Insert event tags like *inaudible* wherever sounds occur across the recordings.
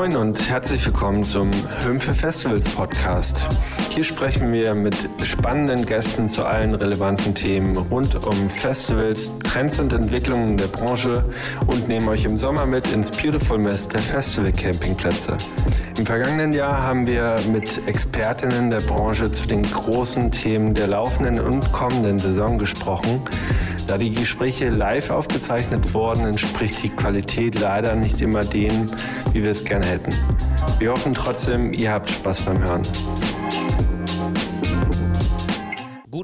Moin und herzlich willkommen zum Hümpfe Festivals Podcast. Hier sprechen wir mit spannenden Gästen zu allen relevanten Themen rund um Festivals, Trends und Entwicklungen der Branche und nehmen euch im Sommer mit ins Beautiful Mess der Festival Campingplätze. Im vergangenen Jahr haben wir mit Expertinnen der Branche zu den großen Themen der laufenden und kommenden Saison gesprochen. Da die Gespräche live aufgezeichnet wurden, entspricht die Qualität leider nicht immer dem, wie wir es gerne hätten. Wir hoffen trotzdem, ihr habt Spaß beim Hören.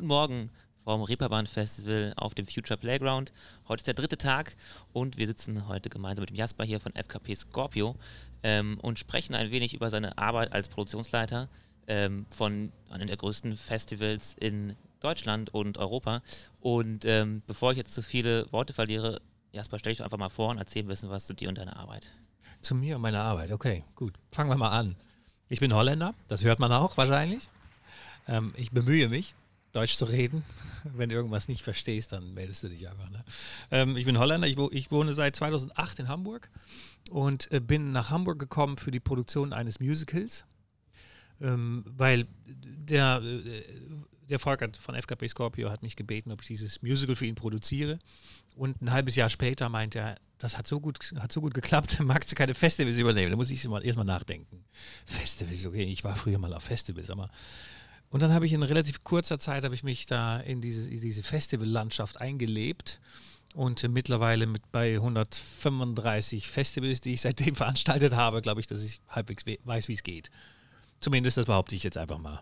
Guten Morgen vom Reeperbahn Festival auf dem Future Playground. Heute ist der dritte Tag und wir sitzen heute gemeinsam mit dem Jasper hier von FKP Scorpio ähm, und sprechen ein wenig über seine Arbeit als Produktionsleiter ähm, von einem der größten Festivals in Deutschland und Europa. Und ähm, bevor ich jetzt zu viele Worte verliere, Jasper, stell dich doch einfach mal vor und erzähl ein bisschen was zu dir und deiner Arbeit. Zu mir und meiner Arbeit, okay, gut. Fangen wir mal an. Ich bin Holländer, das hört man auch wahrscheinlich. Ähm, ich bemühe mich, Deutsch zu reden. *laughs* Wenn du irgendwas nicht verstehst, dann meldest du dich einfach. Ne? Ähm, ich bin Holländer, ich, wo, ich, wohne seit 2008 in Hamburg und äh, bin nach Hamburg gekommen für die Produktion eines Musicals, ähm, weil der äh, der Volker von FKP Scorpio hat mich gebeten, ob ich dieses Musical für ihn produziere. Und ein halbes Jahr später meinte er, das hat so gut, hat so gut geklappt, *laughs* magst du keine Festivals übernehmen? Da muss ich erstmal erst nachdenken. Festivals, okay, ich war früher mal auf Festivals, aber. Und dann habe ich in relativ kurzer Zeit habe ich mich da in diese, in diese Festivallandschaft eingelebt und äh, mittlerweile mit bei 135 Festivals, die ich seitdem *laughs* veranstaltet habe, glaube ich, dass ich halbwegs weiß, wie es geht. Zumindest das behaupte ich jetzt einfach mal.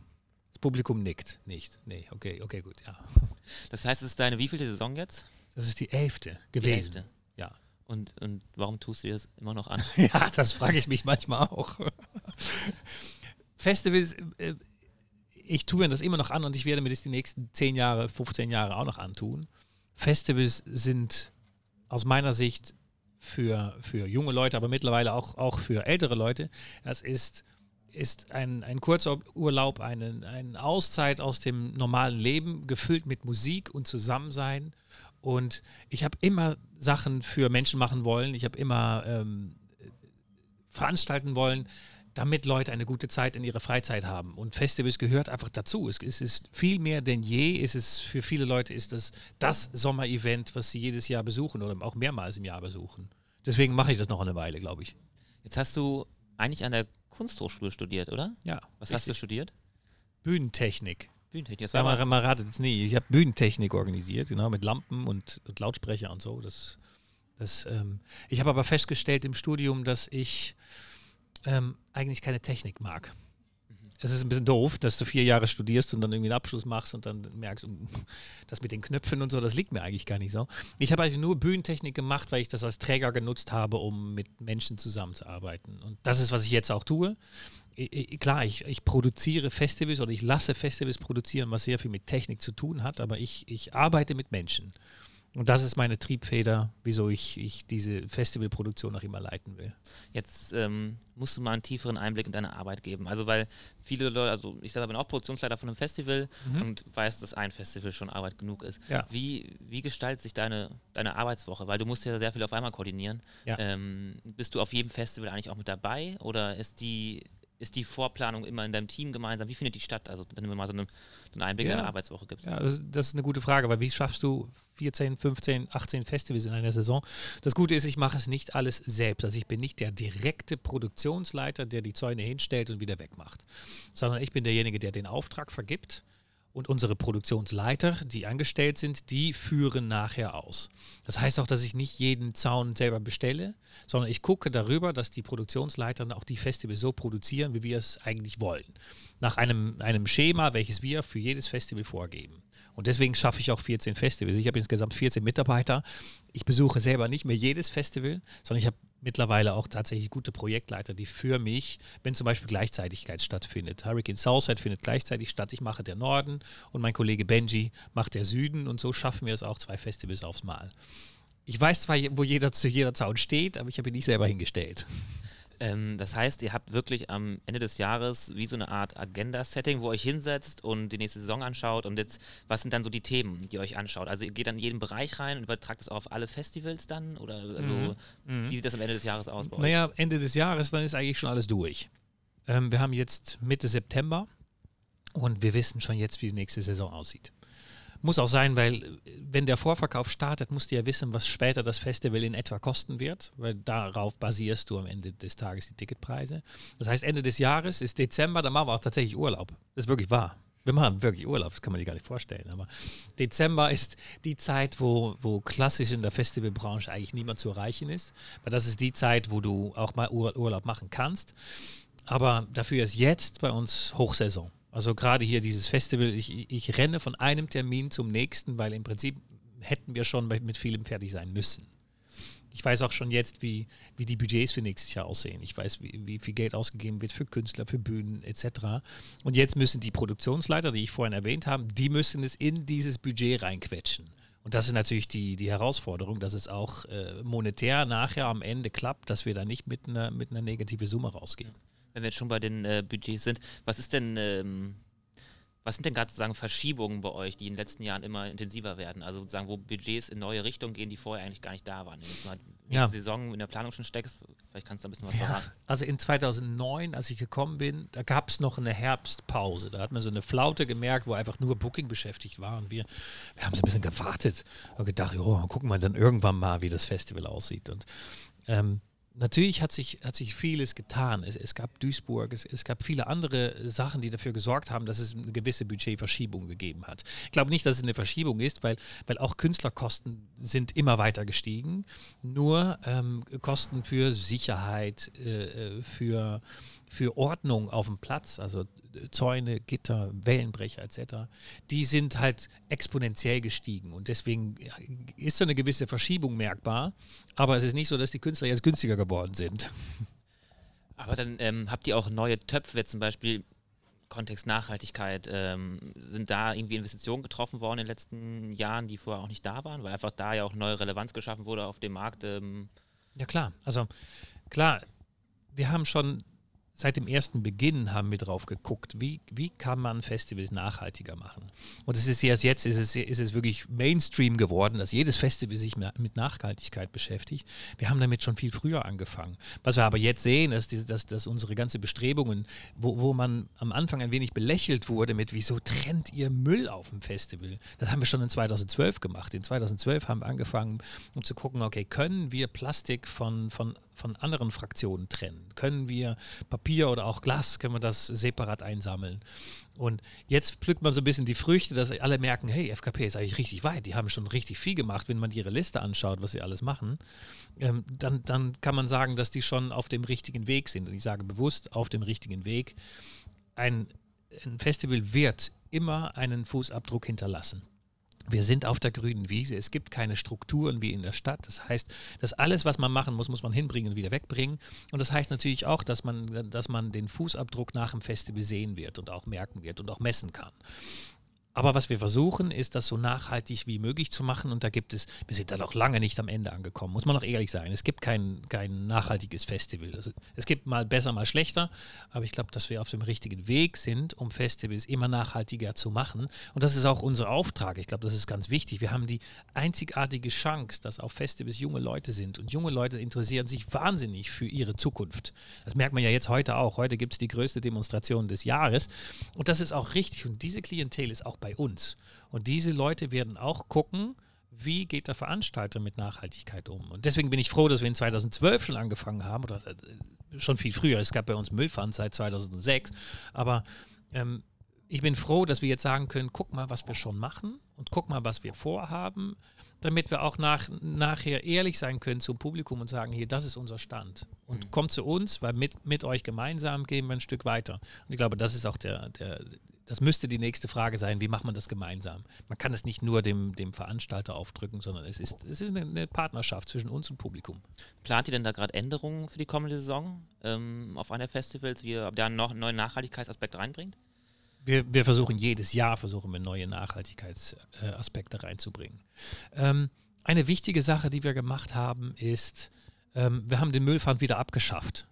Publikum nickt nicht. Nee, okay, okay, gut, ja. *laughs* Das heißt, es ist deine wievielte Saison jetzt? Das ist die elfte gewesen. Die elfte. Ja. Und, und warum tust du dir das immer noch an? *laughs* ja, das frage ich mich manchmal auch. Festivals, äh, ich tue mir das immer noch an und ich werde mir das die nächsten 10 Jahre, 15 Jahre auch noch antun. Festivals sind aus meiner Sicht für, für junge Leute, aber mittlerweile auch, auch für ältere Leute, das ist ist ein, ein Kurzurlaub, eine, eine Auszeit aus dem normalen Leben, gefüllt mit Musik und Zusammensein. Und ich habe immer Sachen für Menschen machen wollen. Ich habe immer ähm, veranstalten wollen, damit Leute eine gute Zeit in ihrer Freizeit haben. Und Festivals gehört einfach dazu. Es, es ist viel mehr denn je. Es ist für viele Leute ist das das Sommerevent, was sie jedes Jahr besuchen oder auch mehrmals im Jahr besuchen. Deswegen mache ich das noch eine Weile, glaube ich. Jetzt hast du eigentlich an der Kunsthochschule studiert, oder? Ja. Was richtig. hast du studiert? Bühnentechnik. Bühnentechnik. Das war mal, man ratet es nie. Ich habe Bühnentechnik organisiert, genau, mit Lampen und, und Lautsprecher und so. Das, das, ähm, ich habe aber festgestellt im Studium, dass ich ähm, eigentlich keine Technik mag es ist ein bisschen doof, dass du vier Jahre studierst und dann irgendwie einen Abschluss machst und dann merkst, *laughs* das mit den Knöpfen und so, das liegt mir eigentlich gar nicht so. Ich habe eigentlich nur Bühnentechnik gemacht, weil ich das als Träger genutzt habe, um mit Menschen zusammenzuarbeiten. Und das ist, was ich jetzt auch tue. Ich, klar, ich, ich produziere Festivals oder ich lasse Festivals produzieren, was sehr viel mit Technik zu tun hat, aber ich, ich arbeite mit Menschen. Und das ist meine Triebfeder, wieso ich, ich diese Festivalproduktion noch immer leiten will. Jetzt ähm, musst du mal einen tieferen Einblick in deine Arbeit geben. Also, weil viele Leute, also ich selber bin auch Produktionsleiter von einem Festival mhm. und weiß, dass ein Festival schon Arbeit genug ist. Ja. Wie, wie gestaltet sich deine, deine Arbeitswoche? Weil du musst ja sehr viel auf einmal koordinieren. Ja. Ähm, bist du auf jedem Festival eigentlich auch mit dabei oder ist die ist die Vorplanung immer in deinem Team gemeinsam? Wie findet die statt? Also, wenn du mal so eine, einen Einblick ja. in deine Arbeitswoche gibst. Ja, das ist eine gute Frage, weil wie schaffst du 14, 15, 18 Festivals in einer Saison? Das Gute ist, ich mache es nicht alles selbst. Also, ich bin nicht der direkte Produktionsleiter, der die Zäune hinstellt und wieder wegmacht, sondern ich bin derjenige, der den Auftrag vergibt und unsere Produktionsleiter, die angestellt sind, die führen nachher aus. Das heißt auch, dass ich nicht jeden Zaun selber bestelle, sondern ich gucke darüber, dass die Produktionsleiter auch die Festivals so produzieren, wie wir es eigentlich wollen. Nach einem, einem Schema, welches wir für jedes Festival vorgeben. Und deswegen schaffe ich auch 14 Festivals. Ich habe insgesamt 14 Mitarbeiter. Ich besuche selber nicht mehr jedes Festival, sondern ich habe mittlerweile auch tatsächlich gute Projektleiter, die für mich, wenn zum Beispiel Gleichzeitigkeit stattfindet, Hurricane Southside findet gleichzeitig statt, ich mache der Norden und mein Kollege Benji macht der Süden und so schaffen wir es auch zwei Festivals aufs Mal. Ich weiß zwar, wo jeder zu jeder Zaun steht, aber ich habe ihn nicht selber hingestellt. Ähm, das heißt, ihr habt wirklich am Ende des Jahres wie so eine Art Agenda-Setting, wo ihr euch hinsetzt und die nächste Saison anschaut und jetzt, was sind dann so die Themen, die ihr euch anschaut? Also ihr geht dann in jeden Bereich rein und übertragt auch auf alle Festivals dann? Oder also, mhm. wie sieht das am Ende des Jahres aus bei euch? Naja, Ende des Jahres, dann ist eigentlich schon alles durch. Ähm, wir haben jetzt Mitte September und wir wissen schon jetzt, wie die nächste Saison aussieht. Muss auch sein, weil wenn der Vorverkauf startet, musst du ja wissen, was später das Festival in etwa kosten wird, weil darauf basierst du am Ende des Tages die Ticketpreise. Das heißt, Ende des Jahres ist Dezember, dann machen wir auch tatsächlich Urlaub. Das ist wirklich wahr. Wir machen wirklich Urlaub, das kann man sich gar nicht vorstellen. Aber Dezember ist die Zeit, wo, wo klassisch in der Festivalbranche eigentlich niemand zu erreichen ist. Weil das ist die Zeit, wo du auch mal Urlaub machen kannst. Aber dafür ist jetzt bei uns Hochsaison. Also gerade hier dieses Festival, ich, ich renne von einem Termin zum nächsten, weil im Prinzip hätten wir schon mit vielem fertig sein müssen. Ich weiß auch schon jetzt, wie, wie die Budgets für nächstes Jahr aussehen. Ich weiß, wie, wie viel Geld ausgegeben wird für Künstler, für Bühnen etc. Und jetzt müssen die Produktionsleiter, die ich vorhin erwähnt habe, die müssen es in dieses Budget reinquetschen. Und das ist natürlich die, die Herausforderung, dass es auch äh, monetär nachher am Ende klappt, dass wir da nicht mit einer, mit einer negativen Summe rausgehen wenn wir jetzt schon bei den äh, Budgets sind, was ist denn, ähm, was sind denn gerade sozusagen Verschiebungen bei euch, die in den letzten Jahren immer intensiver werden? Also sozusagen, wo Budgets in neue Richtungen gehen, die vorher eigentlich gar nicht da waren. Wenn du mal nächste ja. Saison in der Planung schon steckst, vielleicht kannst du ein bisschen was ja. verraten. Also in 2009, als ich gekommen bin, da gab es noch eine Herbstpause. Da hat man so eine Flaute gemerkt, wo einfach nur Booking beschäftigt war. Und wir, wir haben so ein bisschen gewartet und gedacht, oh, gucken wir dann irgendwann mal, wie das Festival aussieht. Und ähm, Natürlich hat sich, hat sich vieles getan. Es, es gab Duisburg, es, es, gab viele andere Sachen, die dafür gesorgt haben, dass es eine gewisse Budgetverschiebung gegeben hat. Ich glaube nicht, dass es eine Verschiebung ist, weil, weil auch Künstlerkosten sind immer weiter gestiegen. Nur ähm, Kosten für Sicherheit, äh, äh für, für Ordnung auf dem Platz, also Zäune, Gitter, Wellenbrecher etc., die sind halt exponentiell gestiegen. Und deswegen ist so eine gewisse Verschiebung merkbar. Aber es ist nicht so, dass die Künstler jetzt günstiger geworden sind. *laughs* Aber dann ähm, habt ihr auch neue Töpfe, zum Beispiel Kontext Nachhaltigkeit, ähm, sind da irgendwie Investitionen getroffen worden in den letzten Jahren, die vorher auch nicht da waren, weil einfach da ja auch neue Relevanz geschaffen wurde auf dem Markt? Ähm ja klar, also klar, wir haben schon seit dem ersten Beginn haben wir drauf geguckt, wie, wie kann man Festivals nachhaltiger machen. Und es ist jetzt, jetzt ist es, ist es wirklich Mainstream geworden, dass jedes Festival sich mit Nachhaltigkeit beschäftigt. Wir haben damit schon viel früher angefangen. Was wir aber jetzt sehen, ist, dass, dass unsere ganze Bestrebungen, wo, wo man am Anfang ein wenig belächelt wurde mit, wieso trennt ihr Müll auf dem Festival? Das haben wir schon in 2012 gemacht. In 2012 haben wir angefangen, um zu gucken, okay, können wir Plastik von, von von anderen Fraktionen trennen? Können wir Papier oder auch Glas, können wir das separat einsammeln? Und jetzt pflückt man so ein bisschen die Früchte, dass alle merken, hey, FKP ist eigentlich richtig weit, die haben schon richtig viel gemacht. Wenn man ihre Liste anschaut, was sie alles machen, ähm, dann, dann kann man sagen, dass die schon auf dem richtigen Weg sind. Und ich sage bewusst auf dem richtigen Weg. Ein, ein Festival wird immer einen Fußabdruck hinterlassen. Wir sind auf der grünen Wiese. Es gibt keine Strukturen wie in der Stadt. Das heißt, dass alles, was man machen muss, muss man hinbringen und wieder wegbringen. Und das heißt natürlich auch, dass man, dass man den Fußabdruck nach dem Festival sehen wird und auch merken wird und auch messen kann. Aber was wir versuchen, ist, das so nachhaltig wie möglich zu machen. Und da gibt es, wir sind da noch lange nicht am Ende angekommen, muss man noch ehrlich sein. Es gibt kein, kein nachhaltiges Festival. Also es gibt mal besser, mal schlechter. Aber ich glaube, dass wir auf dem richtigen Weg sind, um Festivals immer nachhaltiger zu machen. Und das ist auch unser Auftrag. Ich glaube, das ist ganz wichtig. Wir haben die einzigartige Chance, dass auf Festivals junge Leute sind. Und junge Leute interessieren sich wahnsinnig für ihre Zukunft. Das merkt man ja jetzt heute auch. Heute gibt es die größte Demonstration des Jahres. Und das ist auch richtig. Und diese Klientel ist auch bei uns. Und diese Leute werden auch gucken, wie geht der Veranstalter mit Nachhaltigkeit um. Und deswegen bin ich froh, dass wir in 2012 schon angefangen haben oder äh, schon viel früher. Es gab bei uns Müllpfand seit 2006. Aber ähm, ich bin froh, dass wir jetzt sagen können, guck mal, was wir schon machen und guck mal, was wir vorhaben, damit wir auch nach, nachher ehrlich sein können zum Publikum und sagen, hier, das ist unser Stand. Und mhm. kommt zu uns, weil mit, mit euch gemeinsam gehen wir ein Stück weiter. Und ich glaube, das ist auch der, der, das müsste die nächste Frage sein, wie macht man das gemeinsam? Man kann es nicht nur dem, dem Veranstalter aufdrücken, sondern es ist, es ist eine, Partnerschaft zwischen uns und Publikum. Plant ihr denn da gerade Änderungen für die kommende Saison ähm, auf einer Festivals, wie ihr da noch einen neuen Nachhaltigkeitsaspekt reinbringt? Wir, wir, versuchen jedes Jahr versuchen wir neue Nachhaltigkeitsaspekte reinzubringen. Ähm, eine wichtige Sache, die wir gemacht haben, ist, ähm, wir haben den Müllpfand wieder abgeschafft.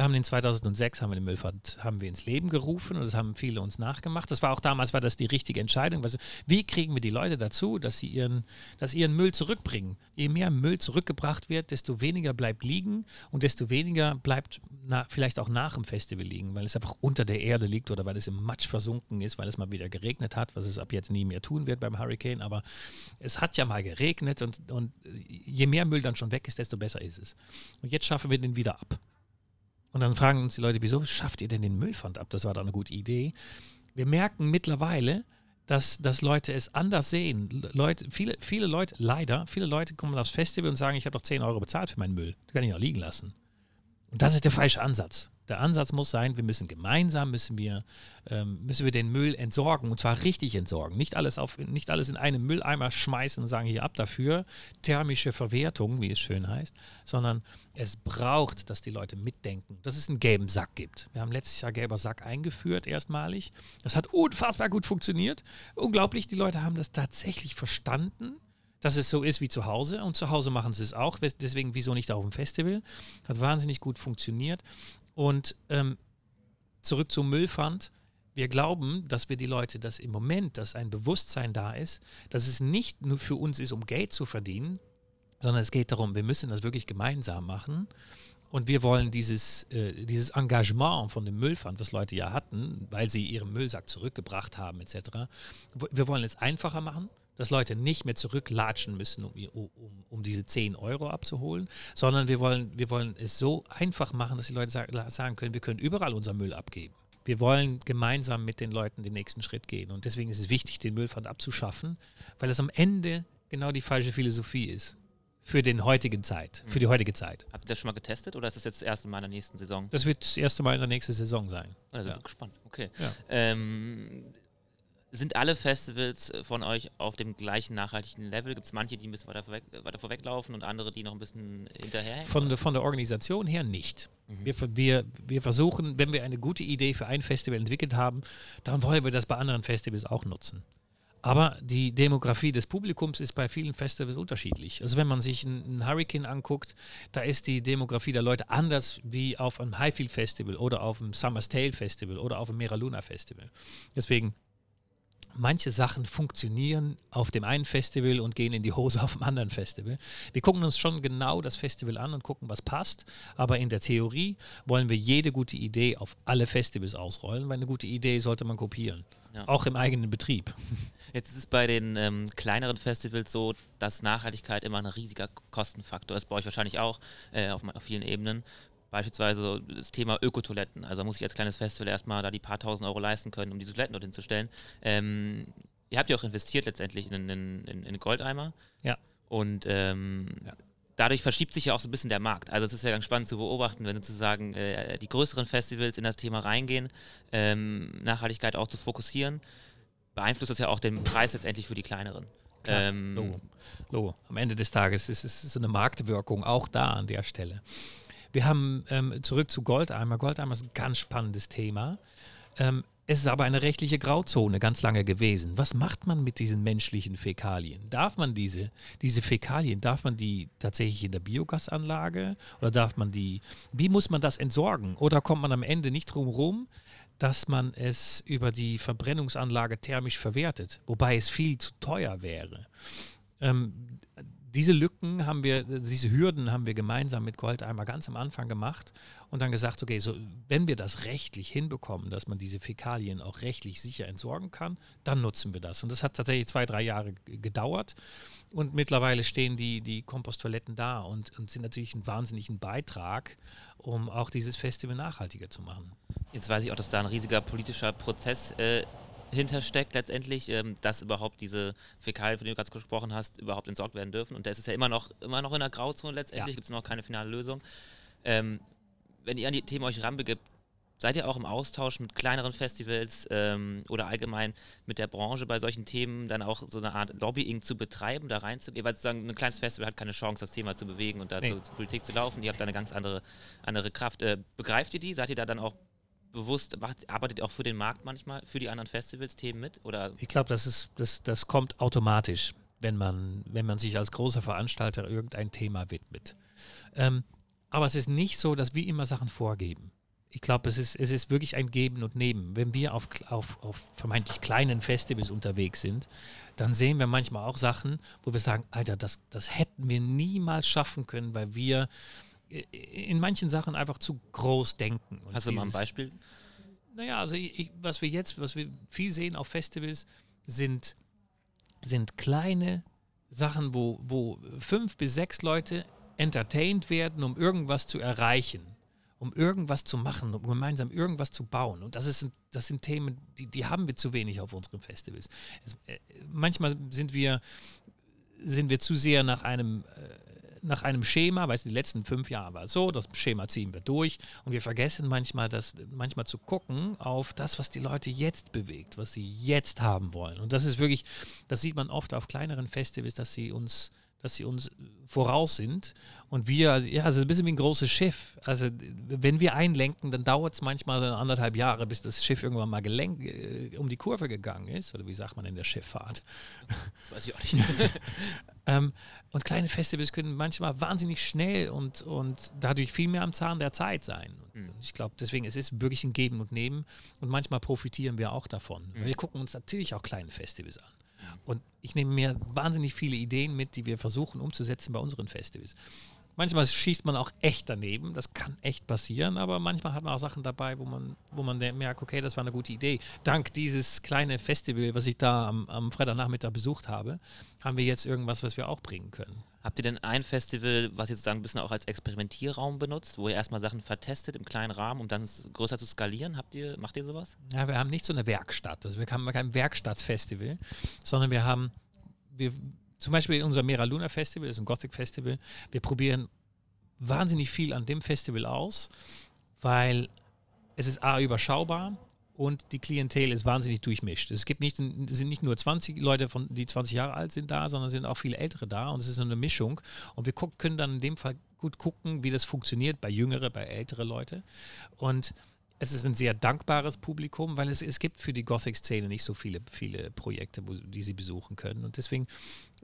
Wir haben den 2006 haben wir den Müllfahrt haben wir ins Leben gerufen und das haben viele uns nachgemacht. Das war auch damals war das die richtige Entscheidung. Also, wie kriegen wir die Leute dazu, dass sie ihren, dass ihren Müll zurückbringen? Je mehr Müll zurückgebracht wird, desto weniger bleibt liegen und desto weniger bleibt na, vielleicht auch nach dem Festival liegen, weil es einfach unter der Erde liegt oder weil es im Matsch versunken ist, weil es mal wieder geregnet hat, was es ab jetzt nie mehr tun wird beim Hurricane. Aber es hat ja mal geregnet und, und je mehr Müll dann schon weg ist, desto besser ist es. Und jetzt schaffen wir den wieder ab. Und dann fragen uns die Leute, wieso schafft ihr denn den Müllpfand ab? Das war doch eine gute Idee. Wir merken mittlerweile, dass, dass Leute es anders sehen. Leute, viele, viele Leute, leider, viele Leute kommen aufs Festival und sagen, ich habe doch 10 Euro bezahlt für meinen Müll. Das kann ich auch liegen lassen. Und das ist der falsche Ansatz. Der Ansatz muss sein, wir müssen gemeinsam, müssen wir, ähm, müssen wir den Müll entsorgen und zwar richtig entsorgen. Nicht alles, auf, nicht alles in einen Mülleimer schmeißen und sagen, hier ab dafür, thermische Verwertung, wie es schön heißt, sondern es braucht, dass die Leute mitdenken, dass es einen gelben Sack gibt. Wir haben letztes Jahr gelber Sack eingeführt, erstmalig. Das hat unfassbar gut funktioniert. Unglaublich, die Leute haben das tatsächlich verstanden dass es so ist wie zu Hause. Und zu Hause machen sie es auch. Deswegen, wieso nicht auf dem Festival? Hat wahnsinnig gut funktioniert. Und ähm, zurück zum Müllpfand. Wir glauben, dass wir die Leute, dass im Moment, dass ein Bewusstsein da ist, dass es nicht nur für uns ist, um Geld zu verdienen, sondern es geht darum, wir müssen das wirklich gemeinsam machen. Und wir wollen dieses, äh, dieses Engagement von dem Müllpfand, was Leute ja hatten, weil sie ihren Müllsack zurückgebracht haben, etc., wir wollen es einfacher machen dass Leute nicht mehr zurücklatschen müssen, um, um, um diese 10 Euro abzuholen, sondern wir wollen, wir wollen es so einfach machen, dass die Leute sagen können, wir können überall unser Müll abgeben. Wir wollen gemeinsam mit den Leuten den nächsten Schritt gehen. Und deswegen ist es wichtig, den Müllpfand abzuschaffen, weil es am Ende genau die falsche Philosophie ist für den heutigen Zeit, für die mhm. heutige Zeit. Habt ihr das schon mal getestet oder ist das jetzt das erste Mal in der nächsten Saison? Das wird das erste Mal in der nächsten Saison sein. Also ja. gespannt. Okay. Ja. Ähm, sind alle Festivals äh, von euch auf dem gleichen nachhaltigen Level? Gibt es manche, die ein bisschen weiter, vorweg, weiter vorweglaufen und andere, die noch ein bisschen hinterherhängen? Von, de, von der Organisation her nicht. Mhm. Wir, wir, wir versuchen, wenn wir eine gute Idee für ein Festival entwickelt haben, dann wollen wir das bei anderen Festivals auch nutzen. Aber die Demografie des Publikums ist bei vielen Festivals unterschiedlich. Also wenn man sich einen Hurricane anguckt, da ist die Demografie der Leute anders wie auf einem Highfield Festival oder auf einem Summer's Tale Festival oder auf einem Mera Luna Festival. Deswegen manche Sachen funktionieren auf dem einen Festival und gehen in die Hose auf dem anderen Festival. Wir gucken uns schon genau das Festival an und gucken, was passt. Aber in der Theorie wollen wir jede gute Idee auf alle Festivals ausrollen, weil eine gute Idee sollte man kopieren. Ja. Auch im eigenen Betrieb. *laughs* Jetzt ist es bei den ähm, kleineren Festivals so, dass Nachhaltigkeit immer ein riesiger Kostenfaktor ist. Bei euch wahrscheinlich auch äh, auf, auf vielen Ebenen. Beispielsweise das Thema Ökotoiletten. Also muss ich als kleines Festival erstmal da die paar tausend Euro leisten können, um diese Toiletten dort hinzustellen. Ähm, ihr habt ja auch investiert letztendlich in, in, in, in Goldeimer. Ja. Und ähm, ja. dadurch verschiebt sich ja auch so ein bisschen der Markt. Also es ist ja ganz spannend zu beobachten, wenn sozusagen äh, die größeren Festivals in das Thema reingehen, ähm, Nachhaltigkeit auch zu fokussieren, beeinflusst das ja auch den Preis letztendlich für die kleineren. Ähm, Logo. Logo. Am Ende des Tages ist es so eine Marktwirkung auch da an der Stelle. Wir haben ähm, zurück zu Goldeimer. Goldeimer ist ein ganz spannendes Thema. Ähm, es ist aber eine rechtliche Grauzone ganz lange gewesen. Was macht man mit diesen menschlichen Fäkalien? Darf man diese, diese Fäkalien, darf man die tatsächlich in der Biogasanlage oder darf man die, wie muss man das entsorgen? Oder kommt man am Ende nicht drum rum, dass man es über die Verbrennungsanlage thermisch verwertet, wobei es viel zu teuer wäre? Ähm, diese Lücken haben wir, diese Hürden haben wir gemeinsam mit Goldeimer ganz am Anfang gemacht und dann gesagt, okay, so wenn wir das rechtlich hinbekommen, dass man diese Fäkalien auch rechtlich sicher entsorgen kann, dann nutzen wir das. Und das hat tatsächlich zwei, drei Jahre gedauert und mittlerweile stehen die, die Komposttoiletten da und, und sind natürlich einen wahnsinnigen Beitrag, um auch dieses Festival nachhaltiger zu machen. Jetzt weiß ich auch, dass da ein riesiger politischer Prozess äh, hintersteckt letztendlich, ähm, dass überhaupt diese Fäkalien, von denen du gerade gesprochen hast, überhaupt entsorgt werden dürfen. Und das ist ja immer noch, immer noch in der Grauzone letztendlich, ja. gibt es noch keine finale Lösung. Ähm, wenn ihr an die Themen euch ranbegibt, seid ihr auch im Austausch mit kleineren Festivals ähm, oder allgemein mit der Branche bei solchen Themen dann auch so eine Art Lobbying zu betreiben, da reinzugehen? Weil sozusagen ein kleines Festival hat keine Chance, das Thema zu bewegen und da nee. zur, zur Politik zu laufen. Ihr habt da eine ganz andere, andere Kraft. Äh, begreift ihr die? Seid ihr da dann auch bewusst, arbeitet ihr auch für den Markt manchmal, für die anderen Festivals Themen mit? Oder? Ich glaube, das, das, das kommt automatisch, wenn man, wenn man sich als großer Veranstalter irgendein Thema widmet. Ähm, aber es ist nicht so, dass wir immer Sachen vorgeben. Ich glaube, es ist, es ist wirklich ein Geben und Nehmen. Wenn wir auf, auf, auf vermeintlich kleinen Festivals unterwegs sind, dann sehen wir manchmal auch Sachen, wo wir sagen, Alter, das, das hätten wir niemals schaffen können, weil wir in manchen Sachen einfach zu groß denken. Und Hast du mal ein Beispiel? Naja, also ich, was wir jetzt, was wir viel sehen auf Festivals, sind, sind kleine Sachen, wo, wo fünf bis sechs Leute entertained werden, um irgendwas zu erreichen um irgendwas zu machen, um gemeinsam irgendwas zu bauen. Und das, ist, das sind Themen, die, die haben wir zu wenig auf unseren Festivals. Es, äh, manchmal sind wir, sind wir zu sehr nach einem, äh, nach einem Schema, weil die letzten fünf Jahre war es so, das Schema ziehen wir durch und wir vergessen manchmal, das, manchmal zu gucken auf das, was die Leute jetzt bewegt, was sie jetzt haben wollen. Und das ist wirklich, das sieht man oft auf kleineren Festivals, dass sie uns dass sie uns voraus sind und wir, ja, es ist ein bisschen wie ein großes Schiff. Also wenn wir einlenken, dann dauert es manchmal so anderthalb Jahre, bis das Schiff irgendwann mal gelenkt, äh, um die Kurve gegangen ist. Oder wie sagt man in der Schifffahrt? Das weiß ich auch nicht. *laughs* ähm, und kleine Festivals können manchmal wahnsinnig schnell und, und dadurch viel mehr am Zahn der Zeit sein. Mhm. Ich glaube, deswegen es ist wirklich ein Geben und Nehmen und manchmal profitieren wir auch davon. Mhm. Wir gucken uns natürlich auch kleine Festivals an. Und ich nehme mir wahnsinnig viele Ideen mit, die wir versuchen umzusetzen bei unseren Festivals. Manchmal schießt man auch echt daneben, das kann echt passieren, aber manchmal hat man auch Sachen dabei, wo man, wo man merkt, okay, das war eine gute Idee. Dank dieses kleinen Festival, was ich da am, am Freitagnachmittag besucht habe, haben wir jetzt irgendwas, was wir auch bringen können. Habt ihr denn ein Festival, was ihr sozusagen ein bisschen auch als Experimentierraum benutzt, wo ihr erstmal Sachen vertestet im kleinen Rahmen, um dann größer zu skalieren? Habt ihr, macht ihr sowas? Ja, wir haben nicht so eine Werkstatt. Also wir haben kein Werkstattfestival, sondern wir haben, wir, zum Beispiel unser Mera Luna Festival, das ist ein Gothic Festival, wir probieren wahnsinnig viel an dem Festival aus, weil es ist A überschaubar und die Klientel ist wahnsinnig durchmischt. Es gibt nicht, sind nicht nur 20 Leute, von, die 20 Jahre alt sind da, sondern sind auch viele Ältere da und es ist so eine Mischung. Und wir können dann in dem Fall gut gucken, wie das funktioniert bei jüngere, bei ältere Leute. Und es ist ein sehr dankbares Publikum, weil es, es gibt für die Gothic-Szene nicht so viele, viele Projekte, wo, die sie besuchen können. Und deswegen,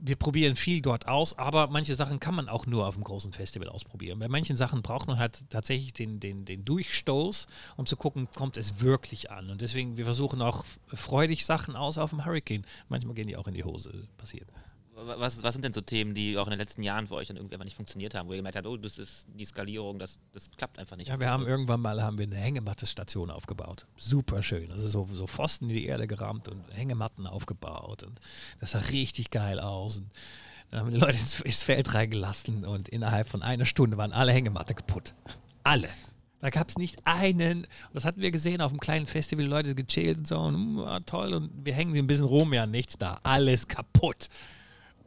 wir probieren viel dort aus, aber manche Sachen kann man auch nur auf einem großen Festival ausprobieren. Bei manchen Sachen braucht man halt tatsächlich den, den, den Durchstoß, um zu gucken, kommt es wirklich an. Und deswegen, wir versuchen auch freudig Sachen aus auf dem Hurricane. Manchmal gehen die auch in die Hose, passiert was, was sind denn so Themen, die auch in den letzten Jahren für euch dann irgendwie einfach nicht funktioniert haben, wo ihr gemerkt habt, oh, das ist die Skalierung, das, das klappt einfach nicht. Ja, wir haben irgendwann mal haben wir eine Hängemattestation aufgebaut. Super schön. Also so, so Pfosten in die Erde gerammt und Hängematten aufgebaut. Und das sah richtig geil aus. Und dann haben die Leute ins, ins Feld reingelassen und innerhalb von einer Stunde waren alle Hängematte kaputt. Alle. Da gab es nicht einen, das hatten wir gesehen auf einem kleinen Festival, Leute gechillt und so, und, uh, toll, und wir hängen ein bisschen rum, ja, nichts da, alles kaputt.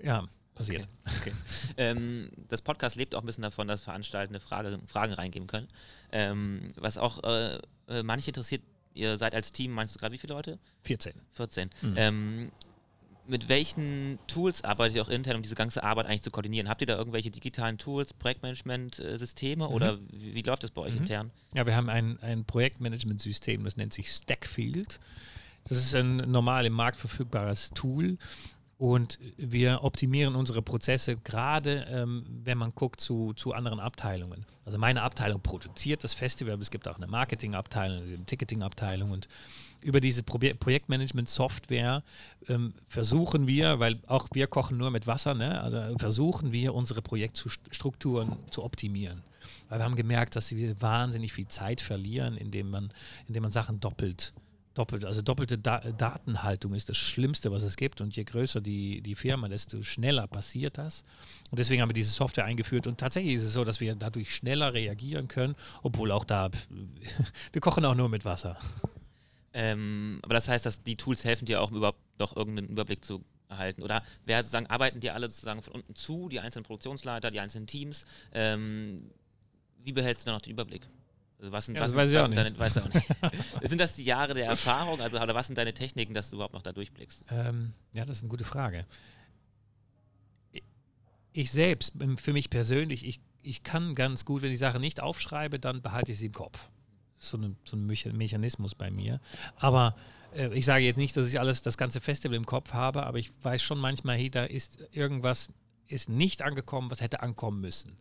Ja, passiert. Okay. okay. ähm, das Podcast lebt auch ein bisschen davon, dass Veranstaltende Frage, Fragen reingeben können. Ähm, was auch äh, äh manche interessiert, ihr seid als Team, meinst du gerade wie viele Leute? 14. 14. Mhm. Ähm, mit welchen Tools arbeitet ihr auch intern, um diese ganze Arbeit eigentlich zu koordinieren? Habt ihr da irgendwelche digitalen Tools, Projektmanagement-Systeme mhm. oder wie, wie, läuft das bei euch mhm. intern? Ja, wir haben ein, ein Projektmanagement-System, das nennt sich Stackfield. Das ist ein normal im Markt verfügbares Tool, und wir optimieren unsere Prozesse gerade, ähm, wenn man guckt zu, zu anderen Abteilungen. Also meine Abteilung produziert das Festival, aber es gibt auch eine Marketingabteilung, eine Ticketingabteilung und über diese Pro Projektmanagement-Software ähm, versuchen wir, weil auch wir kochen nur mit Wasser, ne? also versuchen wir unsere Projektstrukturen zu optimieren. Weil wir haben gemerkt, dass wir wahnsinnig viel Zeit verlieren, indem man, indem man Sachen doppelt äh, doppelt, also doppelte da Datenhaltung ist das Schlimmste, was es gibt. Und je größer die, die Firma, desto schneller passiert das. Und deswegen haben wir diese Software eingeführt. Und tatsächlich ist es so, dass wir dadurch schneller reagieren können, obwohl auch da, *laughs* wir kochen auch nur mit Wasser. Ähm, aber das heißt, dass die Tools helfen dir auch überhaupt noch irgendeinen Überblick zu erhalten? Oder wer sozusagen arbeiten die alle sozusagen von unten zu, die einzelnen Produktionsleiter, die einzelnen Teams? Ähm, wie behältst du da noch den Überblick? Also was sind, ja, was, weiß was, deine, weiß auch nicht. *laughs* sind das die Jahre der Erfahrung? Also, oder was sind deine Techniken, dass du überhaupt noch da durchblickst? Ähm, ja, das ist eine gute Frage. Ich selbst, für mich persönlich, ich, ich kann ganz gut, wenn ich Sache nicht aufschreibe, dann behalte ich sie im Kopf. So, eine, so ein Mechanismus bei mir. Aber äh, ich sage jetzt nicht, dass ich alles, das ganze Festival im Kopf habe, aber ich weiß schon manchmal, hey, da ist irgendwas ist nicht angekommen, was hätte ankommen müssen.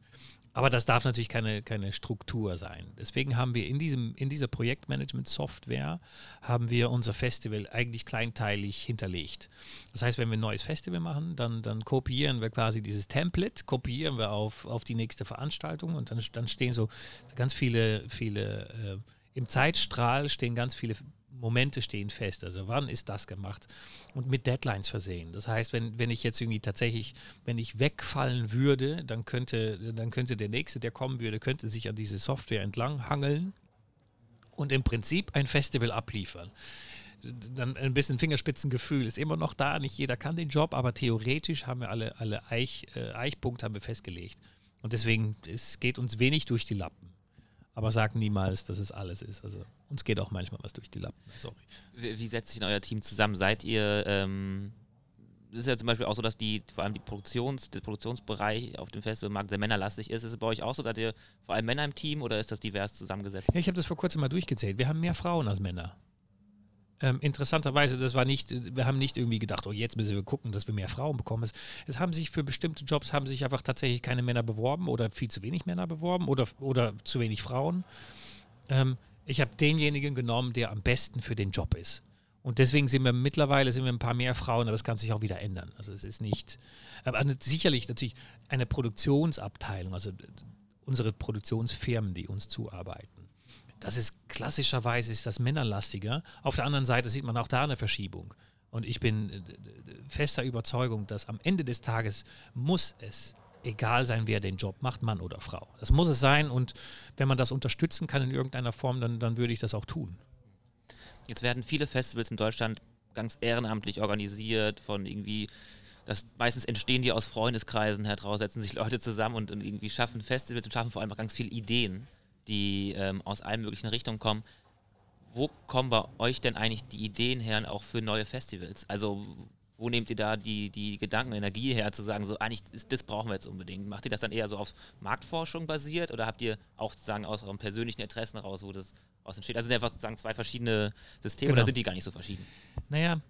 Aber das darf natürlich keine, keine Struktur sein. Deswegen haben wir in, diesem, in dieser Projektmanagement-Software haben wir unser Festival eigentlich kleinteilig hinterlegt. Das heißt, wenn wir ein neues Festival machen, dann, dann kopieren wir quasi dieses Template, kopieren wir auf, auf die nächste Veranstaltung und dann, dann stehen so ganz viele, viele äh, im Zeitstrahl stehen ganz viele Momente stehen fest. Also wann ist das gemacht? Und mit Deadlines versehen. Das heißt, wenn, wenn ich jetzt irgendwie tatsächlich, wenn ich wegfallen würde, dann könnte, dann könnte der Nächste, der kommen würde, könnte sich an diese Software entlang hangeln und im Prinzip ein Festival abliefern. Dann ein bisschen Fingerspitzengefühl ist immer noch da. Nicht jeder kann den Job, aber theoretisch haben wir alle, alle Eich, äh, Eichpunkte haben wir festgelegt. Und deswegen, es geht uns wenig durch die Lappen aber sag niemals, dass es alles ist. Also uns geht auch manchmal was durch die Lappen. Sorry. Wie, wie setzt sich denn euer Team zusammen? Seid ihr, ähm, es ist ja zum Beispiel auch so, dass die, vor allem die Produktions, der Produktionsbereich auf dem Festivalmarkt sehr männerlastig ist. Ist es bei euch auch so, dass ihr vor allem Männer im Team oder ist das divers zusammengesetzt? Ja, ich habe das vor kurzem mal durchgezählt. Wir haben mehr Frauen als Männer. Ähm, interessanterweise, das war nicht, wir haben nicht irgendwie gedacht, oh, jetzt müssen wir gucken, dass wir mehr Frauen bekommen. Es, es, haben sich für bestimmte Jobs haben sich einfach tatsächlich keine Männer beworben oder viel zu wenig Männer beworben oder, oder zu wenig Frauen. Ähm, ich habe denjenigen genommen, der am besten für den Job ist. Und deswegen sind wir mittlerweile sind wir ein paar mehr Frauen, aber das kann sich auch wieder ändern. Also es ist nicht, aber sicherlich natürlich eine Produktionsabteilung, also unsere Produktionsfirmen, die uns zuarbeiten das ist klassischerweise ist das männerlastiger. Auf der anderen Seite sieht man auch da eine Verschiebung. Und ich bin äh, fester Überzeugung, dass am Ende des Tages muss es egal sein, wer den Job macht, Mann oder Frau. Das muss es sein und wenn man das unterstützen kann in irgendeiner Form, dann, dann würde ich das auch tun. Jetzt werden viele Festivals in Deutschland ganz ehrenamtlich organisiert von irgendwie das meistens entstehen die aus Freundeskreisen heraus, setzen sich Leute zusammen und, und, irgendwie schaffen Festivals und schaffen vor allem auch ganz viele Ideen die ähm, aus allen möglichen Richtungen kommen. Wo kommen bei euch denn eigentlich die Ideen her, auch für neue Festivals? Also wo nehmt ihr da die, die Gedanken, Energie her, zu sagen, so eigentlich ist, das brauchen wir jetzt unbedingt? Macht ihr das dann eher so auf Marktforschung basiert oder habt ihr auch sozusagen aus eurem persönlichen Interessen raus, wo das aus entsteht? Also sind einfach sozusagen zwei verschiedene Systeme genau. oder sind die gar nicht so verschieden? Naja,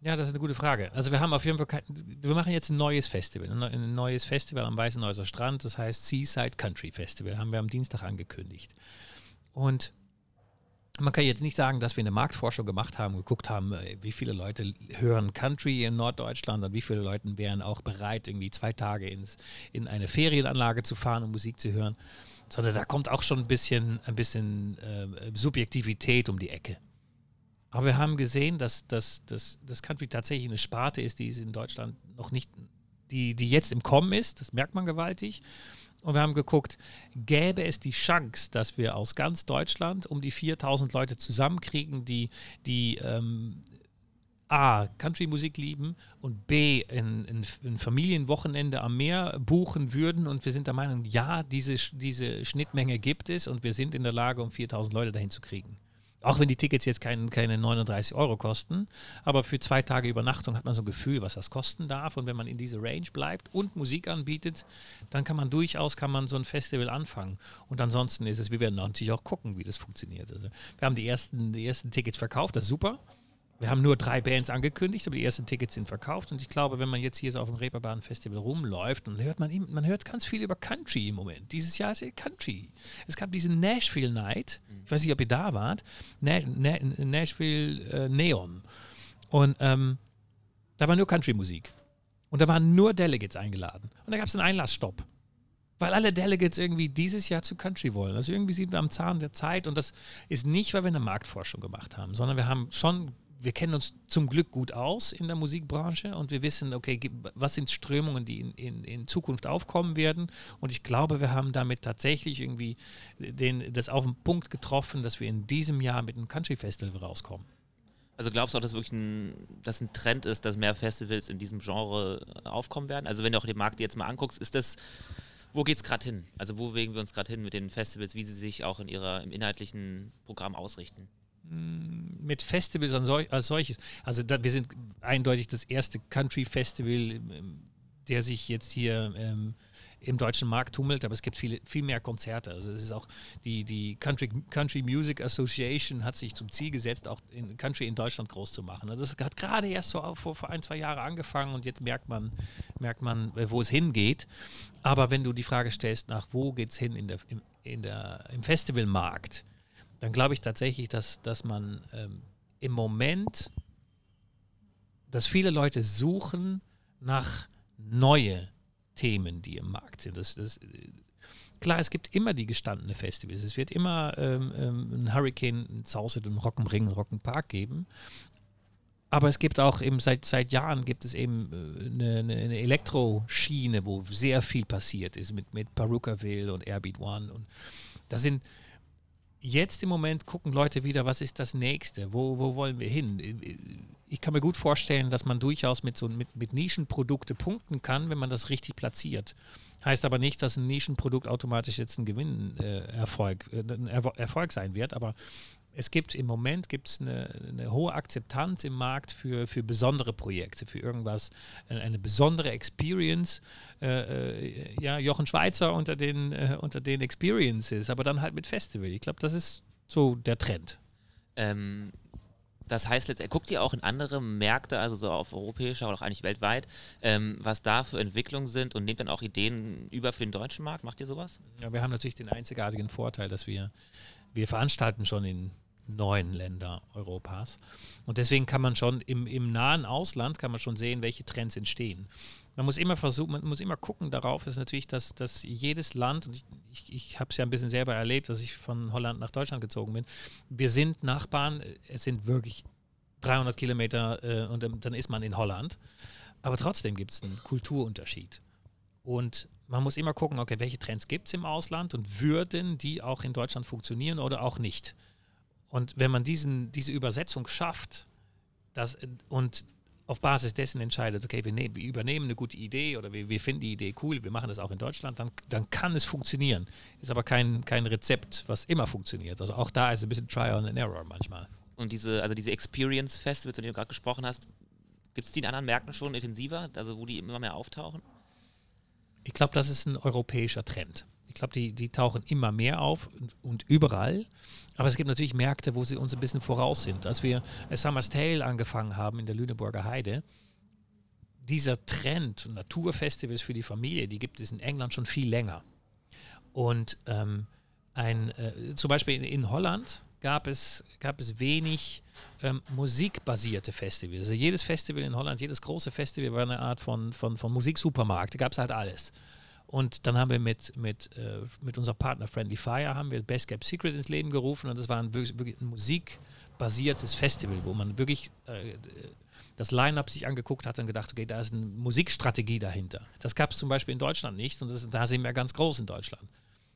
ja, das ist eine gute Frage. Also wir haben auf jeden Fall, kein, wir machen jetzt ein neues Festival, ein neues Festival am Weißenhäuser Strand, das heißt Seaside Country Festival, haben wir am Dienstag angekündigt. Und man kann jetzt nicht sagen, dass wir eine Marktforschung gemacht haben, geguckt haben, äh, wie viele Leute hören Country in Norddeutschland und wie viele Leute wären auch bereit, irgendwie zwei Tage ins, in eine Ferienanlage zu fahren, um Musik zu hören, sondern da kommt auch schon ein bisschen, ein bisschen äh, Subjektivität um die Ecke. Aber wir haben gesehen, dass, dass, dass das Country tatsächlich eine Sparte ist, die ist in Deutschland noch nicht, die, die jetzt im Kommen ist. Das merkt man gewaltig. Und wir haben geguckt, gäbe es die Chance, dass wir aus ganz Deutschland um die 4000 Leute zusammenkriegen, die, die ähm, A, Country-Musik lieben und B, ein, Familienwochenende am Meer buchen würden. Und wir sind der Meinung, ja, diese, diese Schnittmenge gibt es und wir sind in der Lage, um 4000 Leute dahin zu kriegen. Auch wenn die Tickets jetzt kein, keine 39 Euro kosten, aber für zwei Tage Übernachtung hat man so ein Gefühl, was das kosten darf. Und wenn man in diese Range bleibt und Musik anbietet, dann kann man durchaus kann man so ein Festival anfangen. Und ansonsten ist es, wir werden natürlich auch gucken, wie das funktioniert. Also wir haben die ersten, die ersten Tickets verkauft, das ist super. Wir haben nur drei Bands angekündigt, aber die ersten Tickets sind verkauft. Und ich glaube, wenn man jetzt hier so auf dem Reeperbahn Festival rumläuft, dann hört man, man hört ganz viel über Country im Moment. Dieses Jahr ist ja Country. Es gab diese Nashville Night. Ich weiß nicht, ob ihr da wart. Na, Na, Nashville äh, Neon. Und ähm, da war nur Country-Musik. Und da waren nur Delegates eingeladen. Und da gab es einen Einlassstopp weil alle Delegates irgendwie dieses Jahr zu Country wollen. Also irgendwie sind wir am Zahn der Zeit und das ist nicht, weil wir eine Marktforschung gemacht haben, sondern wir haben schon wir kennen uns zum Glück gut aus in der Musikbranche und wir wissen, okay, was sind Strömungen, die in, in, in Zukunft aufkommen werden. Und ich glaube, wir haben damit tatsächlich irgendwie den, das auf den Punkt getroffen, dass wir in diesem Jahr mit einem Country Festival rauskommen. Also glaubst du auch, dass wirklich ein, dass ein Trend ist, dass mehr Festivals in diesem Genre aufkommen werden? Also wenn du auch den Markt jetzt mal anguckst, ist das, wo geht es gerade hin? Also wo bewegen wir uns gerade hin mit den Festivals, wie sie sich auch in ihrer, im inhaltlichen Programm ausrichten? Mm, mit Festivals als solches. Also da, wir sind eindeutig das erste Country-Festival der sich jetzt hier ähm, im deutschen Markt tummelt, aber es gibt viele, viel mehr Konzerte. Also es ist auch die, die Country, Country Music Association hat sich zum Ziel gesetzt, auch in Country in Deutschland groß zu machen. Also das hat gerade erst so vor, vor ein, zwei Jahren angefangen und jetzt merkt man, merkt man, äh, wo es hingeht. Aber wenn du die Frage stellst, nach wo geht es hin in der, im, in der, im Festivalmarkt, dann glaube ich tatsächlich, dass, dass man ähm, im Moment, dass viele Leute suchen nach neue Themen, die im Markt sind. Das, das, klar, es gibt immer die gestandene Festivals. Es wird immer ähm, ähm ein Hurricane, ein Sauset, ein Rock'n'Ring, ein Rock'n'Park geben. Aber es gibt auch eben seit, seit Jahren gibt es eben äh, eine, eine, eine Elektroschiene, wo sehr viel passiert ist mit, mit Perukaville und Airbeat One. Und das sind jetzt im Moment gucken Leute wieder, was ist das nächste? Wo, wo wollen wir hin? Ich kann mir gut vorstellen, dass man durchaus mit so mit, mit Nischenprodukte punkten kann, wenn man das richtig platziert. Heißt aber nicht, dass ein Nischenprodukt automatisch jetzt ein Gewinnerfolg äh, Erfolg sein wird, aber es gibt im Moment gibt's eine, eine hohe Akzeptanz im Markt für, für besondere Projekte, für irgendwas, eine, eine besondere Experience. Äh, äh, ja, Jochen Schweizer unter den, äh, unter den Experiences, aber dann halt mit Festival. Ich glaube, das ist so der Trend. Ähm, das heißt, letztendlich guckt ihr auch in andere Märkte, also so auf europäischer oder auch eigentlich weltweit, ähm, was da für Entwicklungen sind und nehmt dann auch Ideen über für den deutschen Markt? Macht ihr sowas? Ja, wir haben natürlich den einzigartigen Vorteil, dass wir, wir veranstalten schon in neun Länder Europas. Und deswegen kann man schon im, im nahen Ausland kann man schon sehen, welche Trends entstehen. Man muss immer versuchen, man muss immer gucken darauf, dass natürlich, dass, dass jedes Land, und ich, ich, ich habe es ja ein bisschen selber erlebt, dass ich von Holland nach Deutschland gezogen bin, wir sind Nachbarn, es sind wirklich 300 Kilometer äh, und dann ist man in Holland. Aber trotzdem gibt es einen Kulturunterschied. Und man muss immer gucken, okay, welche Trends gibt es im Ausland und würden die auch in Deutschland funktionieren oder auch nicht. Und wenn man diesen, diese Übersetzung schafft das, und auf Basis dessen entscheidet, okay, wir, ne wir übernehmen eine gute Idee oder wir, wir, finden die Idee cool, wir machen das auch in Deutschland, dann, dann kann es funktionieren. Ist aber kein, kein Rezept, was immer funktioniert. Also auch da ist ein bisschen Trial and Error manchmal. Und diese, also diese Experience Festivals, von denen du gerade gesprochen hast, gibt es die in anderen Märkten schon intensiver, also wo die immer mehr auftauchen? Ich glaube, das ist ein europäischer Trend. Ich glaube, die, die tauchen immer mehr auf und, und, überall. Aber es gibt natürlich Märkte, wo sie uns ein bisschen voraus sind. Als wir Summer's Tale angefangen haben in der Lüneburger Heide, dieser Trend, Naturfestivals für die Familie, die gibt es in England schon viel länger. Und ähm, ein, äh, zum Beispiel in, in, Holland gab es, gab es wenig ähm, musikbasierte Festivals. Also jedes Festival in Holland, jedes große Festival war eine Art von, von, von Musiksupermarkt. Da gab es halt alles. Und dann haben wir mit, mit, äh, mit unserem Partner Friendly Fire haben wir Kept Secret ins Leben gerufen und das war ein wirklich, wirklich ein musikbasiertes Festival, wo man wirklich äh, das Line-Up sich angeguckt hat und gedacht, okay, da ist eine Musikstrategie dahinter. Das gab es zum Beispiel in Deutschland nicht und das, da sind wir ganz groß in Deutschland.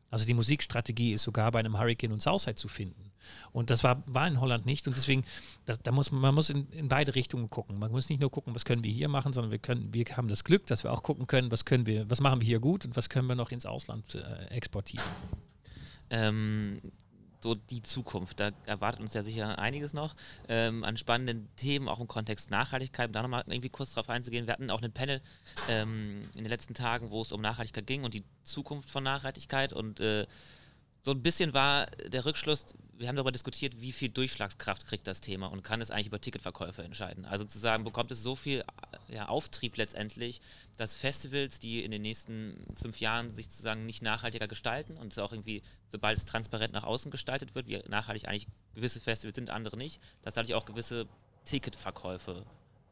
Also die Musikstrategie ist sogar bei einem Hurricane und Southside zu finden. Und das war, war in Holland nicht. Und deswegen, da, da muss man, muss in, in, beide Richtungen gucken. Man muss nicht nur gucken, was können wir hier machen, sondern wir können, wir haben das Glück, dass wir auch gucken können, was können wir, was machen wir hier gut und was können wir noch ins Ausland äh, exportieren. Ähm, so die Zukunft. Da erwartet uns ja sicher einiges noch ähm, an spannenden Themen, auch im Kontext Nachhaltigkeit. Um da nochmal irgendwie kurz drauf einzugehen. Wir hatten auch einen Panel ähm, in den letzten Tagen, wo es um Nachhaltigkeit ging und die Zukunft von Nachhaltigkeit und äh, so ein bisschen war der Rückschluss, wir haben darüber diskutiert, wie viel Durchschlagskraft kriegt das Thema und kann es eigentlich über Ticketverkäufe entscheiden. Also zu sagen, bekommt es so viel ja, Auftrieb letztendlich, dass Festivals, die in den nächsten fünf Jahren sich sozusagen nicht nachhaltiger gestalten und es auch irgendwie, sobald es transparent nach außen gestaltet wird, wie nachhaltig eigentlich gewisse Festivals sind, andere nicht, dass dadurch auch gewisse Ticketverkäufe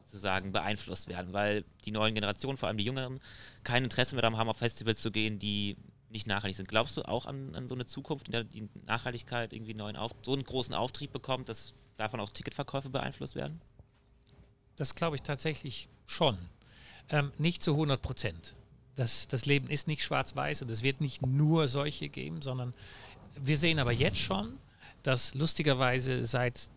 sozusagen beeinflusst werden, weil die neuen Generationen, vor allem die Jüngeren, kein Interesse mehr daran haben, auf Festivals zu gehen, die nicht nachhaltig sind. Glaubst du auch an, an so eine Zukunft, in der die Nachhaltigkeit irgendwie neuen Auf so einen großen Auftrieb bekommt, dass davon auch Ticketverkäufe beeinflusst werden? Das glaube ich tatsächlich schon. Ähm, nicht zu 100 Prozent. Das, das Leben ist nicht schwarz-weiß und es wird nicht nur solche geben, sondern wir sehen aber jetzt schon, dass lustigerweise seit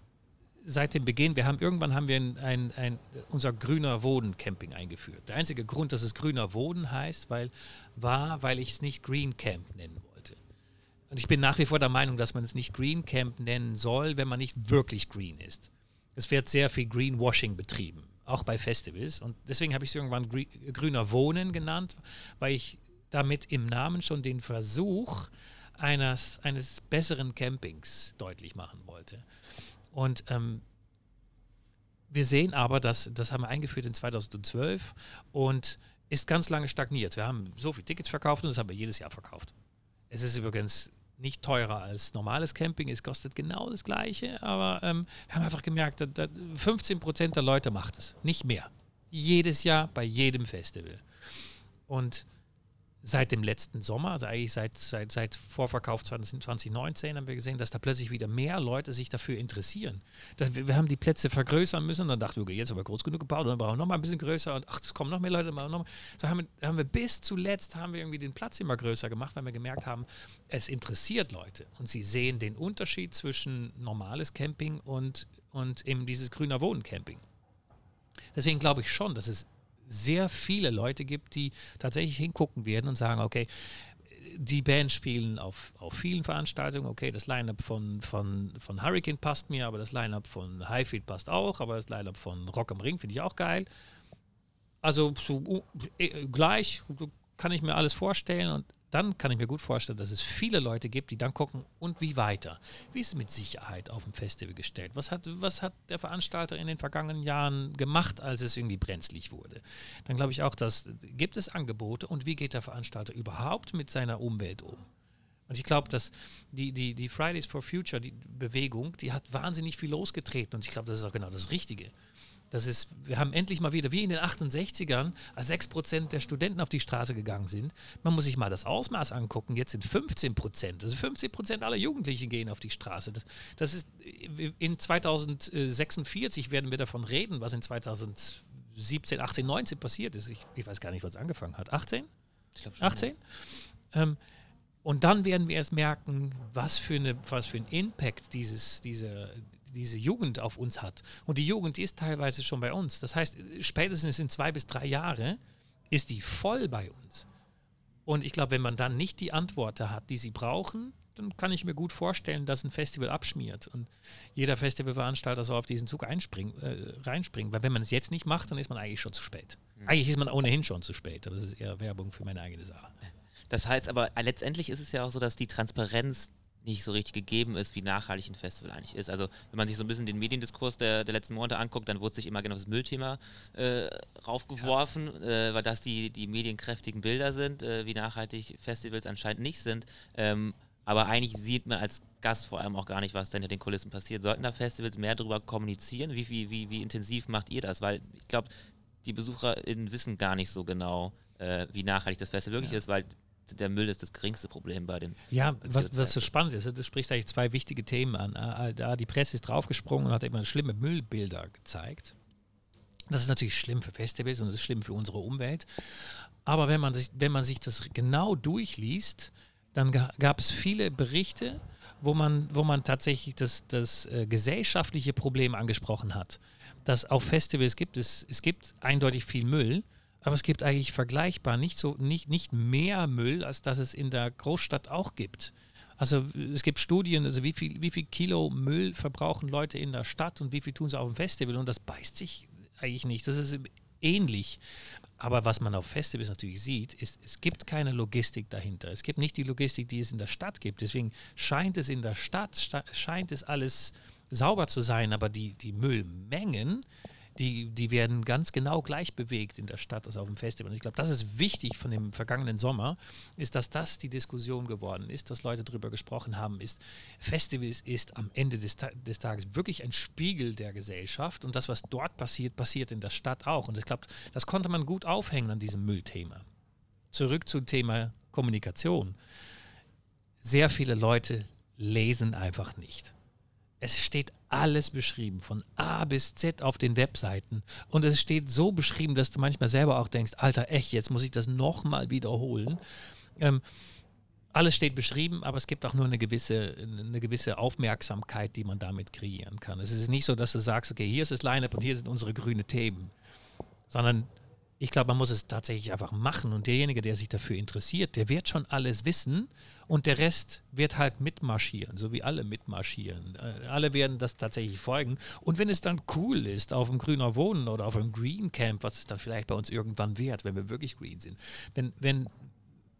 seit dem Beginn, wir haben irgendwann haben wir ein, ein, ein, unser grüner Woden Camping eingeführt. Der einzige Grund, dass es grüner Woden heißt, weil, war, weil ich es nicht Green Camp nennen wollte. Und ich bin nach wie vor der Meinung, dass man es nicht Green Camp nennen soll, wenn man nicht wirklich green ist. Es wird sehr viel Greenwashing betrieben. auch bei Festivals. Und deswegen habe ich es irgendwann grüner Wohnen genannt, weil ich damit im Namen schon den Versuch eines, eines besseren Campings deutlich machen wollte. Und ähm, wir sehen aber, dass das haben wir eingeführt in 2012 und ist ganz lange stagniert. Wir haben so viele Tickets verkauft und das haben wir jedes Jahr verkauft. Es ist übrigens nicht teurer als normales Camping. Es kostet genau das Gleiche, aber ähm, wir haben einfach gemerkt, dass, dass 15 Prozent der Leute macht es, nicht mehr. Jedes Jahr bei jedem Festival. Und seit dem letzten Sommer, also eigentlich seit, seit, seit Vorverkauf 2019, haben wir gesehen, dass da plötzlich wieder mehr Leute sich dafür interessieren. Das, wir, wir, haben die Plätze vergrößern müssen und dann dachten wir, okay, jetzt haben wir groß genug gebaut und dann brauchen wir noch mal ein bisschen größer und ach, es kommen noch mehr Leute. Noch mal. So haben wir, haben wir bis zuletzt haben wir irgendwie den Platz immer größer gemacht, weil wir gemerkt haben, es interessiert Leute und sie sehen den Unterschied zwischen normales Camping und, und eben dieses grüner Wohnen-Camping. Deswegen glaube ich schon, dass es sehr viele Leute gibt, die tatsächlich hingucken werden und sagen, okay, die Band spielen auf, auf vielen Veranstaltungen. Okay, das Line-Up von, von, von Hurricane passt mir, aber das Line-Up von Highfield passt auch, aber das Line-Up von Rock am Ring finde ich auch geil. Also so, äh, gleich kann ich mir alles vorstellen und dann kann ich mir gut vorstellen, dass es viele Leute gibt, die dann gucken, und wie weiter? Wie ist es mit Sicherheit auf dem Festival gestellt? Was hat, was hat der Veranstalter in den vergangenen Jahren gemacht, als es irgendwie brenzlig wurde? Dann glaube ich auch, dass gibt es Angebote und wie geht der Veranstalter überhaupt mit seiner Umwelt um? Und ich glaube, dass die, die, die Fridays for Future, die Bewegung, die hat wahnsinnig viel losgetreten und ich glaube, das ist auch genau das Richtige. Das ist, wir haben endlich mal wieder, wie in den 68ern, als 6% der Studenten auf die Straße gegangen sind. Man muss sich mal das Ausmaß angucken. Jetzt sind 15%. Also 15% aller Jugendlichen gehen auf die Straße. Das, das ist, in 2046 werden wir davon reden, was in 2017, 18, 19 passiert ist. Ich, ich weiß gar nicht, was angefangen hat. 18? Ich glaube schon. 18? Ja. Ähm, und dann werden wir erst merken, was für, eine, was für ein Impact dieses, diese, diese Jugend auf uns hat. Und die Jugend ist teilweise schon bei uns. Das heißt, spätestens in zwei bis drei Jahre ist die voll bei uns. Und ich glaube, wenn man dann nicht die Antworten hat, die sie brauchen, dann kann ich mir gut vorstellen, dass ein Festival abschmiert und jeder Festivalveranstalter so auf diesen Zug einspringen, äh, reinspringen. Weil wenn man es jetzt nicht macht, dann ist man eigentlich schon zu spät. Mhm. Eigentlich ist man ohnehin schon zu spät. Das ist eher Werbung für meine eigene Sache. Das heißt aber, letztendlich ist es ja auch so, dass die Transparenz nicht so richtig gegeben ist, wie nachhaltig ein Festival eigentlich ist. Also wenn man sich so ein bisschen den Mediendiskurs der, der letzten Monate anguckt, dann wurde sich immer genau das Müllthema äh, raufgeworfen, ja. äh, weil das die, die medienkräftigen Bilder sind, äh, wie nachhaltig Festivals anscheinend nicht sind. Ähm, aber eigentlich sieht man als Gast vor allem auch gar nicht, was da hinter den Kulissen passiert. Sollten da Festivals mehr darüber kommunizieren? Wie, wie, wie, wie intensiv macht ihr das? Weil ich glaube, die BesucherInnen wissen gar nicht so genau, äh, wie nachhaltig das Festival wirklich ja. ist, weil der Müll ist das geringste Problem bei den. Ja, was, was so spannend ist, du sprichst eigentlich zwei wichtige Themen an. Äh, da die Presse ist draufgesprungen und hat immer schlimme Müllbilder gezeigt. Das ist natürlich schlimm für Festivals und das ist schlimm für unsere Umwelt. Aber wenn man sich, wenn man sich das genau durchliest, dann gab es viele Berichte, wo man, wo man tatsächlich das, das äh, gesellschaftliche Problem angesprochen hat. Dass auf Festivals gibt es, es gibt eindeutig viel Müll, aber es gibt eigentlich vergleichbar nicht so nicht, nicht mehr Müll, als dass es in der Großstadt auch gibt. Also es gibt Studien, also wie viel, wie viel Kilo Müll verbrauchen Leute in der Stadt und wie viel tun sie auf dem Festival und das beißt sich eigentlich nicht. Das ist ähnlich. Aber was man auf Festivals natürlich sieht, ist, es gibt keine Logistik dahinter. Es gibt nicht die Logistik, die es in der Stadt gibt. Deswegen scheint es in der Stadt, scheint es alles sauber zu sein, aber die, die Müllmengen, die, die werden ganz genau gleich bewegt in der Stadt als auf dem Festival. Und ich glaube, das ist wichtig von dem vergangenen Sommer, ist, dass das die Diskussion geworden ist, dass Leute darüber gesprochen haben, ist, Festivals ist am Ende des, des Tages wirklich ein Spiegel der Gesellschaft und das, was dort passiert, passiert in der Stadt auch. Und ich glaube, das konnte man gut aufhängen an diesem Müllthema. Zurück zum Thema Kommunikation. Sehr viele Leute lesen einfach nicht. Es steht alles beschrieben, von A bis Z auf den Webseiten. Und es steht so beschrieben, dass du manchmal selber auch denkst, Alter, echt, jetzt muss ich das nochmal wiederholen. Ähm, alles steht beschrieben, aber es gibt auch nur eine gewisse, eine gewisse Aufmerksamkeit, die man damit kreieren kann. Es ist nicht so, dass du sagst, okay, hier ist das Line-Up und hier sind unsere grünen Themen, sondern ich glaube, man muss es tatsächlich einfach machen und derjenige, der sich dafür interessiert, der wird schon alles wissen und der Rest wird halt mitmarschieren, so wie alle mitmarschieren. Äh, alle werden das tatsächlich folgen und wenn es dann cool ist, auf dem Grüner Wohnen oder auf einem Green Camp, was es dann vielleicht bei uns irgendwann wert, wenn wir wirklich green sind, wenn, wenn,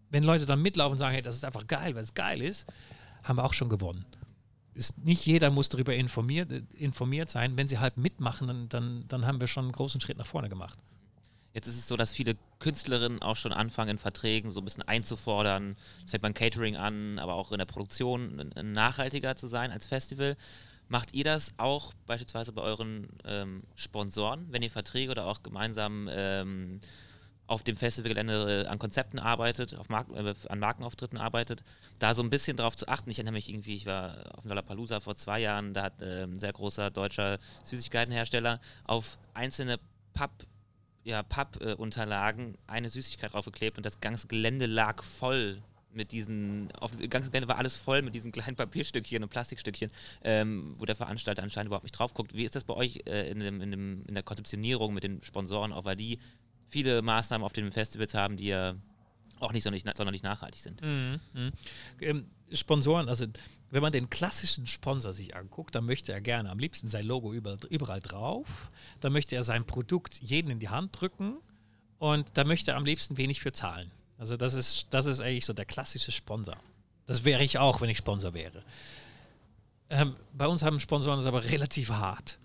wenn Leute dann mitlaufen und sagen, hey, das ist einfach geil, weil es geil ist, haben wir auch schon gewonnen. Ist, nicht jeder muss darüber informiert, informiert sein. Wenn sie halt mitmachen, dann, dann, dann haben wir schon einen großen Schritt nach vorne gemacht. Jetzt ist es so, dass viele Künstlerinnen auch schon anfangen, in Verträgen so ein bisschen einzufordern. Das fängt beim Catering an, aber auch in der Produktion nachhaltiger zu sein als Festival. Macht ihr das auch beispielsweise bei euren ähm, Sponsoren, wenn ihr Verträge oder auch gemeinsam ähm, auf dem Festivalgelände äh, an Konzepten arbeitet, Marken, äh, an Markenauftritten arbeitet, da so ein bisschen drauf zu achten. Ich erinnere mich irgendwie, ich war auf Lollapalooza vor zwei Jahren, da hat äh, ein sehr großer deutscher Süßigkeitenhersteller auf einzelne Papp ja, Pappunterlagen eine Süßigkeit draufgeklebt und das ganze Gelände lag voll mit diesen, auf dem ganzen Gelände war alles voll mit diesen kleinen *laughs* Papierstückchen und Plastikstückchen, ähm, wo der Veranstalter anscheinend überhaupt nicht drauf guckt. Wie ist das bei euch äh, in, dem, in, dem, in der Konzeptionierung mit den Sponsoren, auch weil die viele Maßnahmen auf den Festivals haben, die ja auch nicht sonderlich, sonderlich nachhaltig sind? Mhm. Mhm. Ähm, Sponsoren, also wenn man den klassischen Sponsor sich anguckt, dann möchte er gerne am liebsten sein Logo überall, überall drauf. Dann möchte er sein Produkt jedem in die Hand drücken und da möchte er am liebsten wenig für zahlen. Also das ist, das ist eigentlich so der klassische Sponsor. Das wäre ich auch, wenn ich Sponsor wäre. Ähm, bei uns haben Sponsoren das aber relativ hart,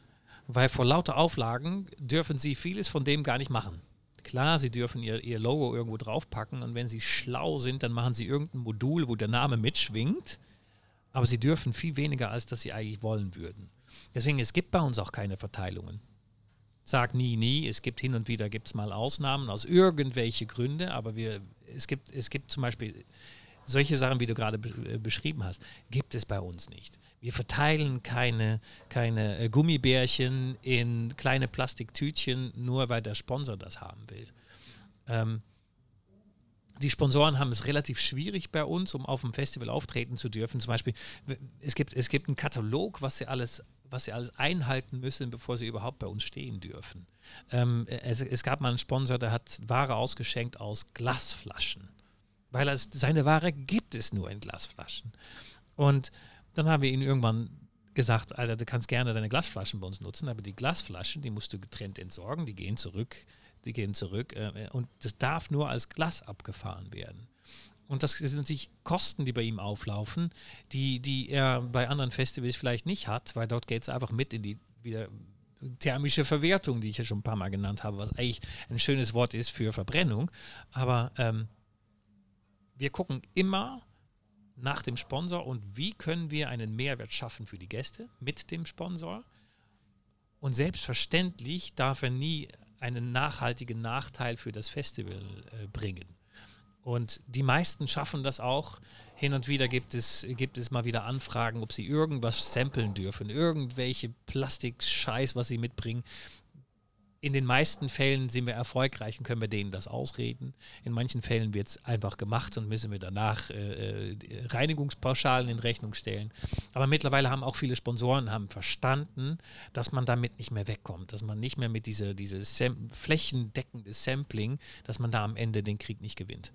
weil vor lauter Auflagen dürfen sie vieles von dem gar nicht machen. Klar, sie dürfen ihr, ihr Logo irgendwo draufpacken und wenn sie schlau sind, dann machen sie irgendein Modul, wo der Name mitschwingt aber sie dürfen viel weniger, als dass sie eigentlich wollen würden. Deswegen, es gibt bei uns auch keine Verteilungen. Sag nie, nie. Es gibt hin und wieder gibt's mal Ausnahmen aus irgendwelchen Gründen, aber wir, es, gibt, es gibt zum Beispiel solche Sachen, wie du gerade äh, beschrieben hast, gibt es bei uns nicht. Wir verteilen keine, keine äh, Gummibärchen in kleine Plastiktütchen, nur weil der Sponsor das haben will. Ähm, die Sponsoren haben es relativ schwierig bei uns, um auf dem Festival auftreten zu dürfen. Zum Beispiel, es gibt, es gibt einen Katalog, was sie alles was sie alles einhalten müssen, bevor sie überhaupt bei uns stehen dürfen. Ähm, es, es, gab mal einen Sponsor, der hat Ware ausgeschenkt aus Glasflaschen, weil es, seine Ware gibt es nur in Glasflaschen. Und dann haben wir ihnen irgendwann gesagt, Alter, du kannst gerne deine Glasflaschen bei uns nutzen, aber die Glasflaschen, die musst du getrennt entsorgen, die gehen zurück die gehen zurück äh, und das darf nur als Glas abgefahren werden. Und das sind natürlich Kosten, die bei ihm auflaufen, die, die er bei anderen Festivals vielleicht nicht hat, weil dort geht es einfach mit in die wieder thermische Verwertung, die ich ja schon ein paar Mal genannt habe, was eigentlich ein schönes Wort ist für Verbrennung. Aber ähm, wir gucken immer nach dem Sponsor und wie können wir einen Mehrwert schaffen für die Gäste mit dem Sponsor. Und selbstverständlich darf er nie einen nachhaltigen Nachteil für das Festival äh, bringen. Und die meisten schaffen das auch. Hin und wieder gibt es, gibt es mal wieder Anfragen, ob sie irgendwas samplen dürfen, irgendwelche Plastikscheiß, was sie mitbringen in den meisten Fällen sind wir erfolgreich und können wir denen das ausreden. In manchen Fällen wird es einfach gemacht und müssen wir danach äh, äh, Reinigungspauschalen in Rechnung stellen. Aber mittlerweile haben auch viele Sponsoren haben verstanden, dass man damit nicht mehr wegkommt, dass man nicht mehr mit dieser diese Sam flächendeckende Sampling, dass man da am Ende den Krieg nicht gewinnt.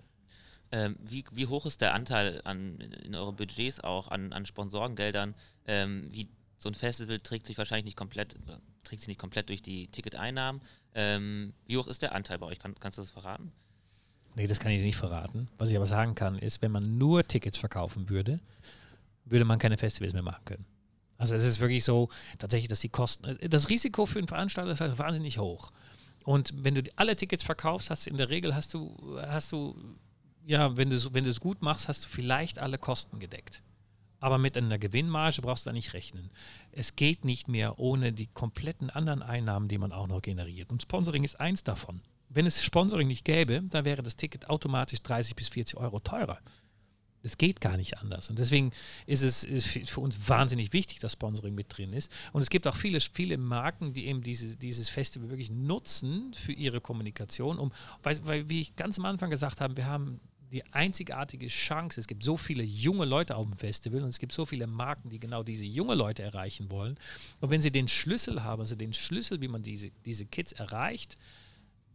Ähm, wie, wie, hoch ist der Anteil an, in euren Budgets auch an, an Sponsorengeldern? Ähm, wie so ein Festival trägt sich wahrscheinlich nicht komplett, trägt sich nicht komplett durch die Ticketeinnahmen. Ähm, wie hoch ist der Anteil bei euch? Kann, kannst du das verraten? Nee, das kann ich dir nicht verraten. Was ich aber sagen kann, ist, wenn man nur Tickets verkaufen würde, würde man keine Festivals mehr machen können. Also es ist wirklich so, tatsächlich, dass die Kosten, das Risiko für einen Veranstalter ist halt wahnsinnig hoch. Und wenn du alle Tickets verkaufst, hast du in der Regel hast du, hast du, ja, wenn du wenn du es gut machst, hast du vielleicht alle Kosten gedeckt. Aber mit einer Gewinnmarge brauchst du da nicht rechnen. Es geht nicht mehr ohne die kompletten anderen Einnahmen, die man auch noch generiert. Und Sponsoring ist eins davon. Wenn es Sponsoring nicht gäbe, dann wäre das Ticket automatisch 30 bis 40 Euro teurer. Das geht gar nicht anders. Und deswegen ist es ist für uns wahnsinnig wichtig, dass Sponsoring mit drin ist. Und es gibt auch viele, viele Marken, die eben diese, dieses Festival wirklich nutzen für ihre Kommunikation. Um, weil, weil, wie ich ganz am Anfang gesagt habe, wir haben die einzigartige Chance. Es gibt so viele junge Leute auf dem Festival und es gibt so viele Marken, die genau diese junge Leute erreichen wollen. Und wenn sie den Schlüssel haben, also den Schlüssel, wie man diese, diese Kids erreicht,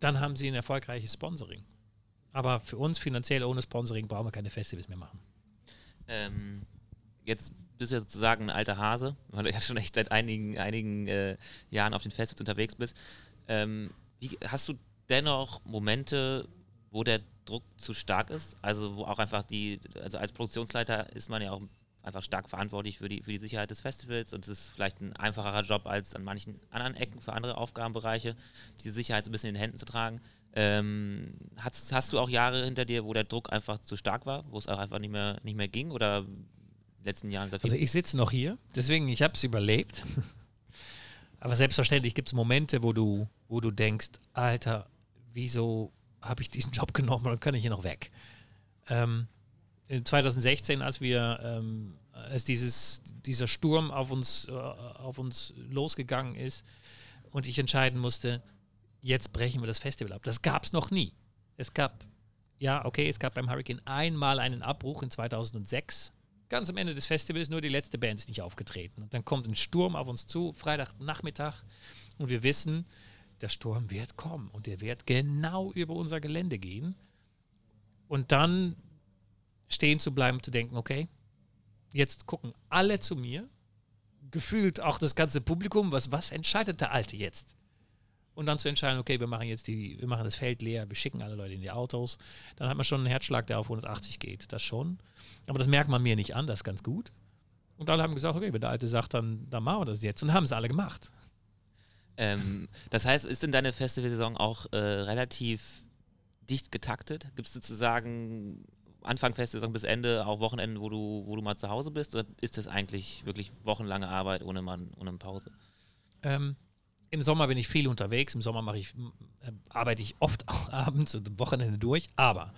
dann haben sie ein erfolgreiches Sponsoring. Aber für uns finanziell ohne Sponsoring brauchen wir keine Festivals mehr machen. Ähm, jetzt bist du ja sozusagen ein alter Hase, weil du ja schon echt seit einigen, einigen äh, Jahren auf den Festivals unterwegs bist. Ähm, wie, hast du dennoch Momente, wo der Druck zu stark ist? Also wo auch einfach die, also als Produktionsleiter ist man ja auch einfach stark verantwortlich für die, für die Sicherheit des Festivals und es ist vielleicht ein einfacherer Job als an manchen anderen Ecken für andere Aufgabenbereiche, diese Sicherheit so ein bisschen in den Händen zu tragen. Ähm, hast, hast du auch Jahre hinter dir, wo der Druck einfach zu stark war, wo es auch einfach nicht mehr, nicht mehr ging oder letzten Jahren? Also ich sitze noch hier, deswegen ich habe es überlebt. *laughs* Aber selbstverständlich gibt es Momente, wo du, wo du denkst, Alter, wieso habe ich diesen Job genommen und kann ich hier noch weg? Ähm, 2016, als wir, ähm, als dieses, dieser Sturm auf uns, äh, auf uns losgegangen ist und ich entscheiden musste, jetzt brechen wir das Festival ab. Das gab es noch nie. Es gab, ja, okay, es gab beim Hurricane einmal einen Abbruch in 2006. Ganz am Ende des Festivals, nur die letzte Band ist nicht aufgetreten. Und dann kommt ein Sturm auf uns zu, Freitagnachmittag, und wir wissen, der Sturm wird kommen und der wird genau über unser Gelände gehen. Und dann stehen zu bleiben, zu denken, okay, jetzt gucken alle zu mir, gefühlt auch das ganze Publikum, was, was entscheidet der Alte jetzt? Und dann zu entscheiden, okay, wir machen jetzt die, wir machen das Feld leer, wir schicken alle Leute in die Autos, dann hat man schon einen Herzschlag, der auf 180 geht, das schon. Aber das merkt man mir nicht an, das ist ganz gut. Und alle haben gesagt, okay, wenn der Alte sagt, dann, dann machen wir das jetzt. Und haben es alle gemacht. Ähm, das heißt, ist denn deine Festivalsaison auch äh, relativ dicht getaktet? Gibt es sozusagen Anfang Festivalsaison bis Ende auch Wochenenden, wo du, wo du mal zu Hause bist? Oder ist das eigentlich wirklich wochenlange Arbeit ohne, Mann, ohne Pause? Ähm, Im Sommer bin ich viel unterwegs. Im Sommer ich, äh, arbeite ich oft *laughs* auch abends und Wochenende durch. Aber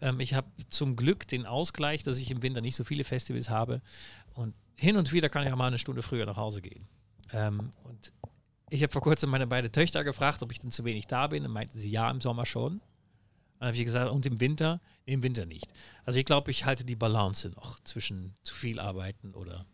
ähm, ich habe zum Glück den Ausgleich, dass ich im Winter nicht so viele Festivals habe. Und hin und wieder kann ich auch mal eine Stunde früher nach Hause gehen. Ähm, und ich habe vor kurzem meine beiden Töchter gefragt, ob ich denn zu wenig da bin. Dann meinten sie ja, im Sommer schon. Dann habe ich gesagt, und im Winter? Im Winter nicht. Also ich glaube, ich halte die Balance noch zwischen zu viel arbeiten oder,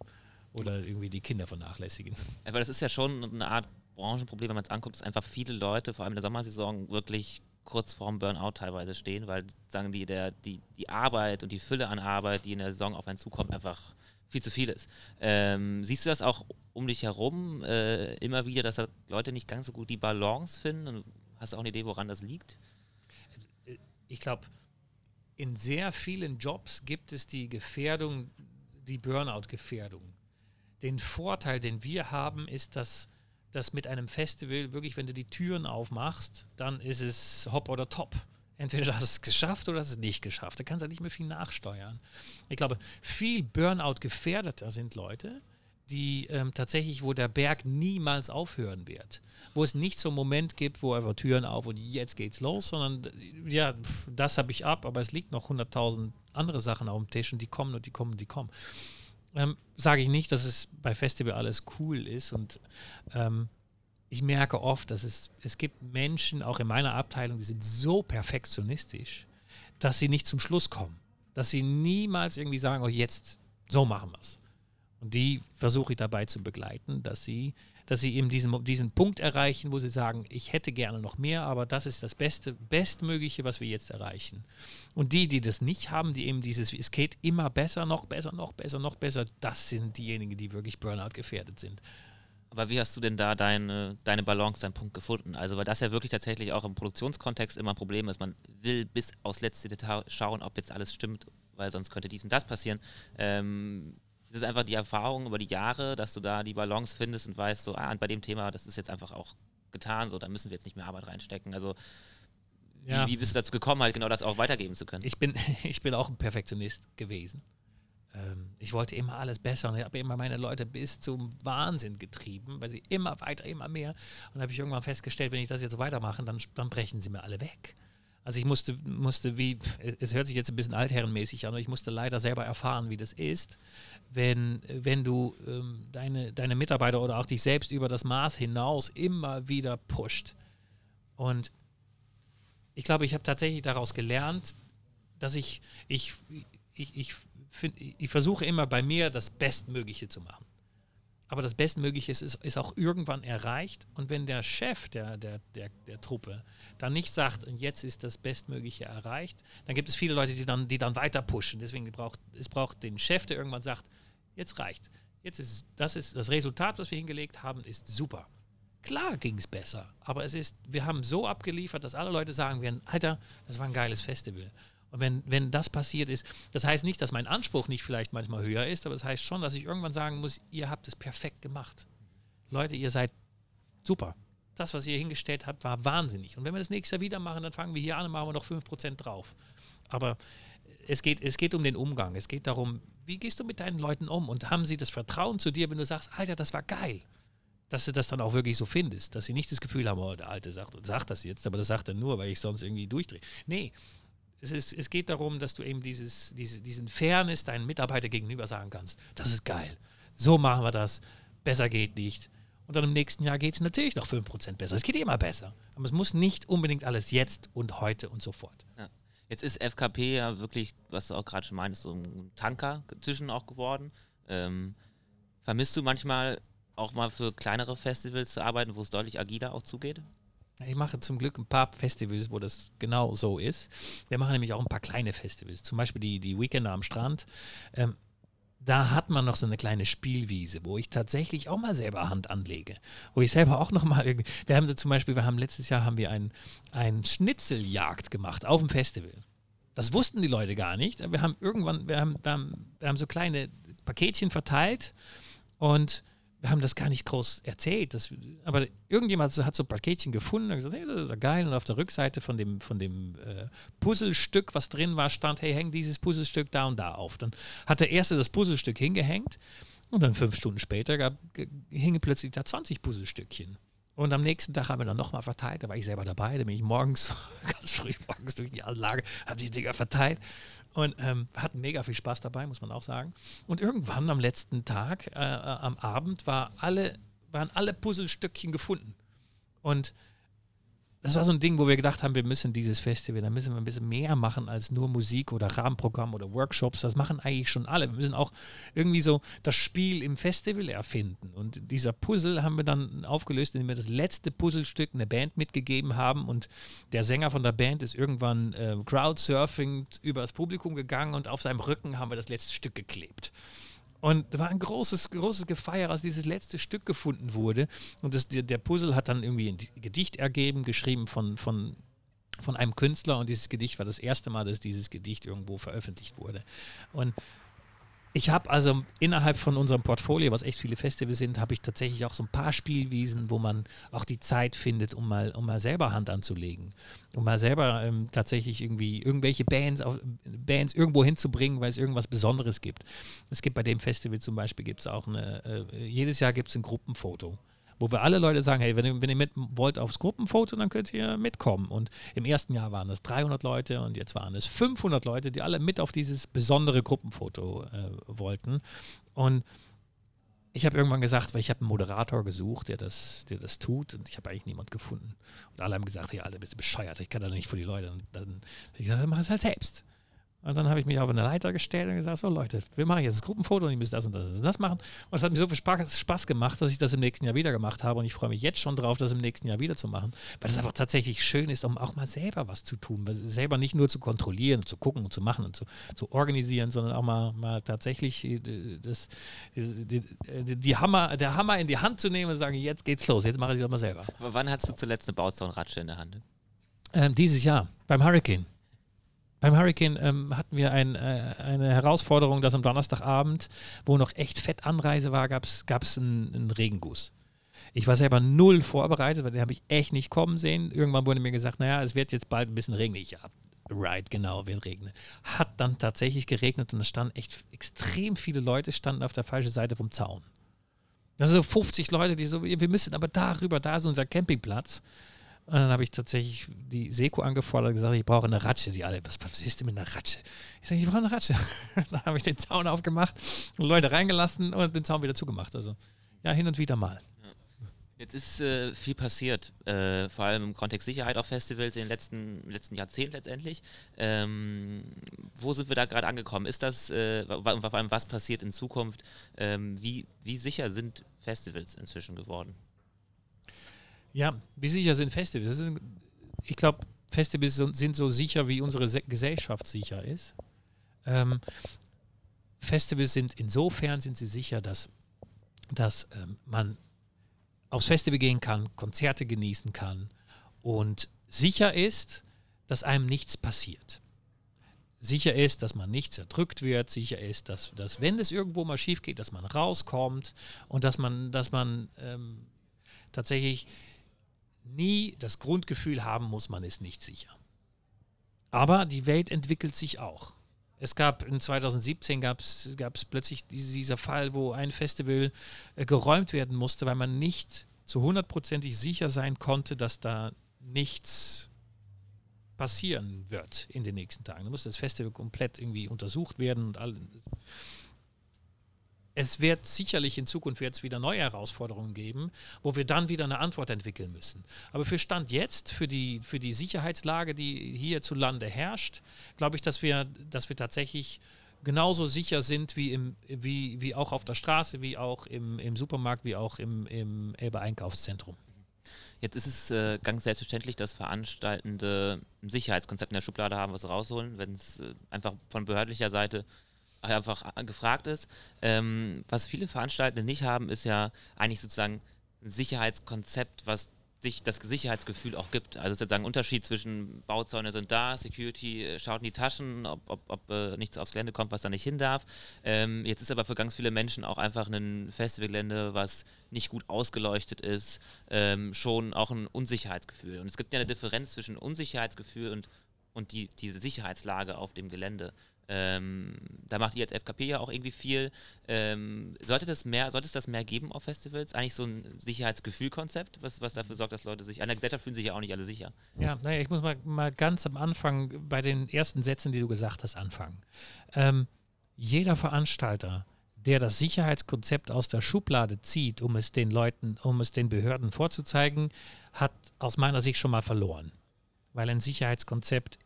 oder irgendwie die Kinder vernachlässigen. Weil das ist ja schon eine Art Branchenproblem, wenn man es anguckt, dass einfach viele Leute, vor allem in der Sommersaison, wirklich kurz vorm Burnout teilweise stehen, weil sagen die, der, die, die Arbeit und die Fülle an Arbeit, die in der Saison auf einen zukommt, einfach viel zu viel ist. Ähm, siehst du das auch um dich herum äh, immer wieder, dass da Leute nicht ganz so gut die Balance finden? Und hast du auch eine Idee, woran das liegt? ich glaube, in sehr vielen Jobs gibt es die Gefährdung, die Burnout-Gefährdung. Den Vorteil, den wir haben, ist, dass das mit einem Festival wirklich, wenn du die Türen aufmachst, dann ist es hopp oder top. Entweder hast du es geschafft oder hast es nicht geschafft. Da kannst du nicht mehr viel nachsteuern. Ich glaube, viel Burnout gefährdeter sind Leute, die ähm, tatsächlich, wo der Berg niemals aufhören wird. Wo es nicht so einen Moment gibt, wo einfach Türen auf und jetzt geht's los, sondern ja, pf, das habe ich ab, aber es liegt noch 100.000 andere Sachen auf dem Tisch und die kommen und die kommen und die kommen. Ähm, Sage ich nicht, dass es bei Festival alles cool ist und ähm, ich merke oft, dass es, es gibt Menschen, auch in meiner Abteilung, die sind so perfektionistisch, dass sie nicht zum Schluss kommen. Dass sie niemals irgendwie sagen, oh jetzt, so machen wir es und die versuche ich dabei zu begleiten, dass sie, dass sie eben diesen, diesen Punkt erreichen, wo sie sagen, ich hätte gerne noch mehr, aber das ist das Beste, Bestmögliche, was wir jetzt erreichen. Und die, die das nicht haben, die eben dieses, es geht immer besser, noch besser, noch besser, noch besser, das sind diejenigen, die wirklich Burnout gefährdet sind. Aber wie hast du denn da deine, deine Balance, deinen Punkt gefunden? Also, weil das ja wirklich tatsächlich auch im Produktionskontext immer ein Problem ist. Man will bis aufs letzte Detail schauen, ob jetzt alles stimmt, weil sonst könnte dies und das passieren. Ähm, es ist einfach die Erfahrung über die Jahre, dass du da die Balance findest und weißt, so, ah, bei dem Thema, das ist jetzt einfach auch getan, so, da müssen wir jetzt nicht mehr Arbeit reinstecken. Also, ja. wie, wie, bist du dazu gekommen, halt genau das auch weitergeben zu können? Ich bin, *laughs* ich bin auch ein Perfektionist gewesen. Ähm, ich wollte immer alles besser und ich habe immer meine Leute bis zum Wahnsinn getrieben, weil sie immer weiter, immer mehr. Und habe ich irgendwann festgestellt, wenn ich das jetzt so weitermache, dann, dann brechen sie mir alle weg. Also ich musste, musste wie, es hört sich jetzt ein bisschen altherrenmäßig an, aber ich musste leider selber erfahren, wie das ist, wenn, wenn du ähm, deine, deine Mitarbeiter oder auch dich selbst über das Maß hinaus immer wieder pusht. Und ich glaube, ich habe tatsächlich daraus gelernt, dass ich, ich, ich, ich, find, ich versuche immer bei mir das Bestmögliche zu machen. aber das Bestmögliche ist, ist, ist, auch irgendwann erreicht. Und wenn der Chef der, der, der, der Truppe dann nicht sagt, und jetzt ist das Bestmögliche erreicht, dann gibt es viele Leute, die dann, die dann weiter pushen. Deswegen braucht es braucht den Chef, der irgendwann sagt, jetzt reicht. Jetzt ist das ist das Resultat, was wir hingelegt haben, ist super. Klar ging es besser, aber es ist, wir haben so abgeliefert, dass alle Leute sagen werden, Alter, das war ein geiles Festival. Wenn, wenn das passiert ist, das heißt nicht, dass mein Anspruch nicht vielleicht manchmal höher ist, aber das heißt schon, dass ich irgendwann sagen muss, ihr habt es perfekt gemacht. Leute, ihr seid super. Das, was ihr hingestellt habt, war wahnsinnig. Und wenn wir das nächste Jahr wieder machen, dann fangen wir hier an und machen wir noch 5% drauf. Aber es geht, es geht um den Umgang. Es geht darum, wie gehst du mit deinen Leuten um? Und haben sie das Vertrauen zu dir, wenn du sagst, Alter, das war geil? Dass du das dann auch wirklich so findest. Dass sie nicht das Gefühl haben, oh, der Alte sagt sagt das jetzt, aber das sagt er nur, weil ich sonst irgendwie durchdrehe. Nee, es, ist, es geht darum, dass du eben dieses, diese, diesen Fairness deinen Mitarbeiter gegenüber sagen kannst. Das ist geil. So machen wir das. Besser geht nicht. Und dann im nächsten Jahr geht es natürlich noch 5% besser. Es geht immer besser. Aber es muss nicht unbedingt alles jetzt und heute und sofort. Ja. Jetzt ist FKP ja wirklich, was du auch gerade schon meintest, so ein Tanker zwischen auch geworden. Ähm, vermisst du manchmal auch mal für kleinere Festivals zu arbeiten, wo es deutlich agiler auch zugeht? Ich mache zum Glück ein paar Festivals, wo das genau so ist. Wir machen nämlich auch ein paar kleine Festivals, zum Beispiel die, die Weekender am Strand. Ähm, da hat man noch so eine kleine Spielwiese, wo ich tatsächlich auch mal selber Hand anlege. Wo ich selber auch noch mal irgendwie. Wir haben zum Beispiel, wir haben letztes Jahr haben wir ein, ein Schnitzeljagd gemacht auf dem Festival. Das wussten die Leute gar nicht. Wir haben irgendwann, wir haben, wir haben, wir haben so kleine Paketchen verteilt und wir haben das gar nicht groß erzählt. Das, aber irgendjemand hat so ein Paketchen gefunden und gesagt, hey, das ist ja geil. Und auf der Rückseite von dem, von dem äh, Puzzlestück, was drin war, stand, hey, häng dieses Puzzlestück da und da auf. Dann hat der Erste das Puzzlestück hingehängt und dann fünf Stunden später gab, hingen plötzlich da 20 Puzzlestückchen. Und am nächsten Tag haben wir dann nochmal verteilt. Da war ich selber dabei. Da bin ich morgens, *laughs* ganz früh morgens durch die Anlage, habe die Dinger verteilt. Und ähm, hatten mega viel Spaß dabei, muss man auch sagen. Und irgendwann am letzten Tag, äh, äh, am Abend, war alle, waren alle Puzzlestückchen gefunden. Und das war so ein Ding, wo wir gedacht haben, wir müssen dieses Festival, da müssen wir ein bisschen mehr machen als nur Musik oder Rahmenprogramm oder Workshops. Das machen eigentlich schon alle. Wir müssen auch irgendwie so das Spiel im Festival erfinden. Und dieser Puzzle haben wir dann aufgelöst, indem wir das letzte Puzzlestück eine Band mitgegeben haben. Und der Sänger von der Band ist irgendwann äh, Crowdsurfing übers Publikum gegangen und auf seinem Rücken haben wir das letzte Stück geklebt. Und da war ein großes, großes Gefeier, als dieses letzte Stück gefunden wurde. Und das, der Puzzle hat dann irgendwie ein Gedicht ergeben, geschrieben von, von, von einem Künstler. Und dieses Gedicht war das erste Mal, dass dieses Gedicht irgendwo veröffentlicht wurde. Und ich habe also innerhalb von unserem Portfolio, was echt viele Festivals sind, habe ich tatsächlich auch so ein paar Spielwiesen, wo man auch die Zeit findet, um mal, um mal selber Hand anzulegen. Um mal selber ähm, tatsächlich irgendwie irgendwelche Bands, auf, Bands irgendwo hinzubringen, weil es irgendwas Besonderes gibt. Es gibt bei dem Festival zum Beispiel gibt es auch eine, äh, jedes Jahr gibt es ein Gruppenfoto wo wir alle Leute sagen, hey, wenn ihr, wenn ihr mit wollt aufs Gruppenfoto, dann könnt ihr mitkommen. Und im ersten Jahr waren es 300 Leute und jetzt waren es 500 Leute, die alle mit auf dieses besondere Gruppenfoto äh, wollten. Und ich habe irgendwann gesagt, weil ich habe einen Moderator gesucht, der das, der das tut und ich habe eigentlich niemand gefunden. Und alle haben gesagt, ja, alle bist du bescheuert, ich kann da nicht vor die Leute. Und dann habe ich gesagt, mach es halt selbst. Und dann habe ich mich auf eine Leiter gestellt und gesagt, so Leute, wir machen jetzt das Gruppenfoto und ihr müsst das und das und das machen. Und es hat mir so viel Spaß gemacht, dass ich das im nächsten Jahr wieder gemacht habe. Und ich freue mich jetzt schon drauf, das im nächsten Jahr wieder zu machen, weil es einfach tatsächlich schön ist, um auch mal selber was zu tun. Selber nicht nur zu kontrollieren, zu gucken und zu machen und zu, zu organisieren, sondern auch mal, mal tatsächlich äh, das, die, die, die, Hammer, der Hammer in die Hand zu nehmen und zu sagen, jetzt geht's los, jetzt mache ich das mal selber. Aber wann hast du zuletzt eine Bauzaunratsche in der Hand? Ähm, dieses Jahr, beim Hurricane. Beim Hurricane ähm, hatten wir ein, äh, eine Herausforderung, dass am Donnerstagabend, wo noch echt fett Anreise war, gab es einen, einen Regenguss. Ich war selber null vorbereitet, weil den habe ich echt nicht kommen sehen. Irgendwann wurde mir gesagt, naja, es wird jetzt bald ein bisschen regnen. Ja, right, genau, wird regnen. Hat dann tatsächlich geregnet und es standen echt extrem viele Leute standen auf der falschen Seite vom Zaun. Also 50 Leute, die so, wir müssen aber darüber, da ist unser Campingplatz. Und dann habe ich tatsächlich die Seko angefordert und gesagt, ich brauche eine Ratsche. Die alle, was, was ist denn mit einer Ratsche? Ich sage, ich brauche eine Ratsche. *laughs* dann habe ich den Zaun aufgemacht und Leute reingelassen und den Zaun wieder zugemacht. Also ja, hin und wieder mal. Jetzt ist äh, viel passiert, äh, vor allem im Kontext Sicherheit auf Festivals in den letzten, letzten Jahrzehnten letztendlich. Ähm, wo sind wir da gerade angekommen? Ist das, äh, vor allem was passiert in Zukunft? Ähm, wie, wie sicher sind Festivals inzwischen geworden? Ja, wie sicher sind Festivals? Ist, ich glaube, Festivals sind so sicher, wie unsere Gesellschaft sicher ist. Ähm, Festivals sind insofern sind sie sicher, dass, dass ähm, man aufs Festival gehen kann, Konzerte genießen kann und sicher ist, dass einem nichts passiert. Sicher ist, dass man nicht zerdrückt wird, sicher ist, dass, dass wenn es irgendwo mal schief geht, dass man rauskommt und dass man, dass man ähm, tatsächlich nie das Grundgefühl haben muss, man ist nicht sicher. Aber die Welt entwickelt sich auch. Es gab in 2017 gab es plötzlich dieser Fall, wo ein Festival äh, geräumt werden musste, weil man nicht zu hundertprozentig sicher sein konnte, dass da nichts passieren wird in den nächsten Tagen. Da muss das Festival komplett irgendwie untersucht werden und all, es wird sicherlich in Zukunft jetzt wieder neue Herausforderungen geben, wo wir dann wieder eine Antwort entwickeln müssen. Aber für Stand jetzt, für die, für die Sicherheitslage, die hierzulande herrscht, glaube ich, dass wir, dass wir tatsächlich genauso sicher sind wie, im, wie, wie auch auf der Straße, wie auch im, im Supermarkt, wie auch im, im Elbe-Einkaufszentrum. Jetzt ist es äh, ganz selbstverständlich, dass Veranstaltende ein Sicherheitskonzept in der Schublade haben, was rausholen, wenn es äh, einfach von behördlicher Seite einfach gefragt ist. Ähm, was viele Veranstaltende nicht haben, ist ja eigentlich sozusagen ein Sicherheitskonzept, was sich das Sicherheitsgefühl auch gibt. Also sozusagen ein Unterschied zwischen Bauzäune sind da, Security äh, schaut in die Taschen, ob, ob, ob äh, nichts aufs Gelände kommt, was da nicht hin darf. Ähm, jetzt ist aber für ganz viele Menschen auch einfach ein Festivalgelände, was nicht gut ausgeleuchtet ist, ähm, schon auch ein Unsicherheitsgefühl. Und es gibt ja eine Differenz zwischen Unsicherheitsgefühl und, und die, diese Sicherheitslage auf dem Gelände. Ähm, da macht ihr als FKP ja auch irgendwie viel. Ähm, sollte, das mehr, sollte es das mehr geben auf Festivals? Eigentlich so ein Sicherheitsgefühlkonzept, was, was dafür sorgt, dass Leute sich. An der Gesellschaft fühlen sich ja auch nicht alle sicher. Ja, naja, ich muss mal, mal ganz am Anfang bei den ersten Sätzen, die du gesagt hast, anfangen. Ähm, jeder Veranstalter, der das Sicherheitskonzept aus der Schublade zieht, um es den Leuten, um es den Behörden vorzuzeigen, hat aus meiner Sicht schon mal verloren. Weil ein Sicherheitskonzept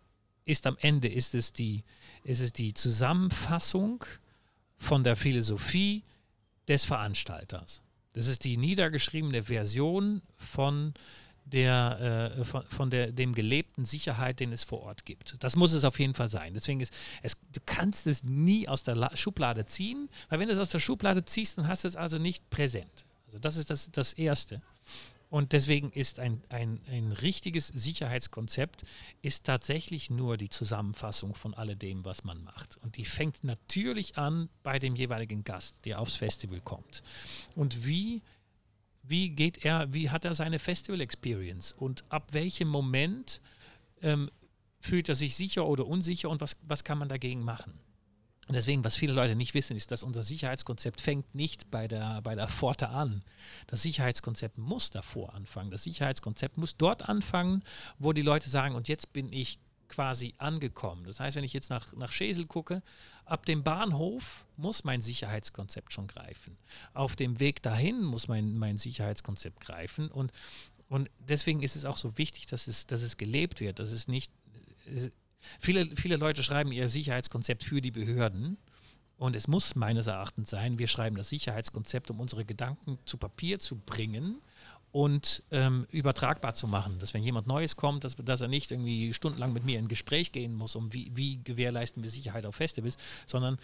ist am Ende ist es die, ist es die Zusammenfassung von der Philosophie des Veranstalters. Das ist die niedergeschriebene Version von der, äh, von, von, der, dem gelebten Sicherheit, den es vor Ort gibt. Das muss es auf jeden Fall sein. Deswegen ist es, du kannst es nie aus der La Schublade ziehen, weil wenn du es aus der Schublade ziehst, dann hast du es also nicht präsent. Also das ist das, das Erste. Und deswegen ist ein, ein, ein richtiges Sicherheitskonzept ist tatsächlich nur die Zusammenfassung von alledem, was man macht. Und die fängt natürlich an bei dem jeweiligen Gast, der aufs Festival kommt. Und wie, wie geht er, wie hat er seine Festival-Experience und ab welchem Moment ähm, fühlt er sich sicher oder unsicher und was, was kann man dagegen machen? Und deswegen, was viele Leute nicht wissen, ist, dass unser Sicherheitskonzept fängt nicht bei der, bei der Pforte an. Das Sicherheitskonzept muss davor anfangen. Das Sicherheitskonzept muss dort anfangen, wo die Leute sagen, und jetzt bin ich quasi angekommen. Das heißt, wenn ich jetzt nach, nach Schesel gucke, ab dem Bahnhof muss mein Sicherheitskonzept schon greifen. Auf dem Weg dahin muss mein, mein Sicherheitskonzept greifen. Und, und deswegen ist es auch so wichtig, dass es, dass es gelebt wird, dass es nicht Viele, viele Leute schreiben ihr Sicherheitskonzept für die Behörden. Und es muss meines Erachtens sein, wir schreiben das Sicherheitskonzept, um unsere Gedanken zu Papier zu bringen und ähm, übertragbar zu machen. Dass wenn jemand Neues kommt, dass, dass er nicht irgendwie stundenlang mit mir in Gespräch gehen muss, um wie, wie gewährleisten wir Sicherheit auf Festivals, sondern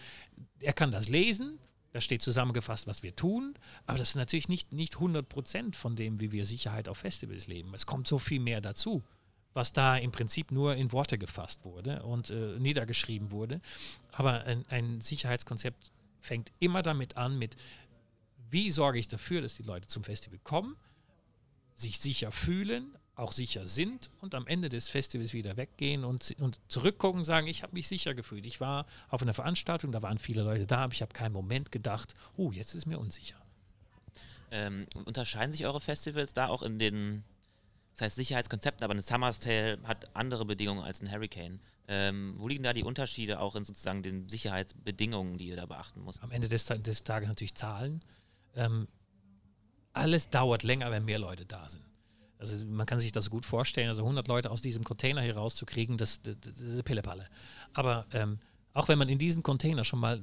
er kann das lesen, da steht zusammengefasst, was wir tun, aber das ist natürlich nicht, nicht 100 Prozent von dem, wie wir Sicherheit auf Festivals leben. Es kommt so viel mehr dazu was da im Prinzip nur in Worte gefasst wurde und äh, niedergeschrieben wurde. Aber ein, ein Sicherheitskonzept fängt immer damit an, mit wie sorge ich dafür, dass die Leute zum Festival kommen, sich sicher fühlen, auch sicher sind und am Ende des Festivals wieder weggehen und, und zurückgucken und sagen, ich habe mich sicher gefühlt. Ich war auf einer Veranstaltung, da waren viele Leute da, aber ich habe keinen Moment gedacht, oh, jetzt ist mir unsicher. Ähm, unterscheiden sich eure Festivals da auch in den das heißt Sicherheitskonzepten, aber ein Summer's Tale hat andere Bedingungen als ein Hurricane. Ähm, wo liegen da die Unterschiede auch in sozusagen den Sicherheitsbedingungen, die ihr da beachten müsst? Am Ende des, des Tages natürlich Zahlen. Ähm, alles dauert länger, wenn mehr Leute da sind. Also man kann sich das gut vorstellen, also 100 Leute aus diesem Container hier rauszukriegen, das, das, das ist Pillepalle. Aber ähm, auch wenn man in diesen Container schon mal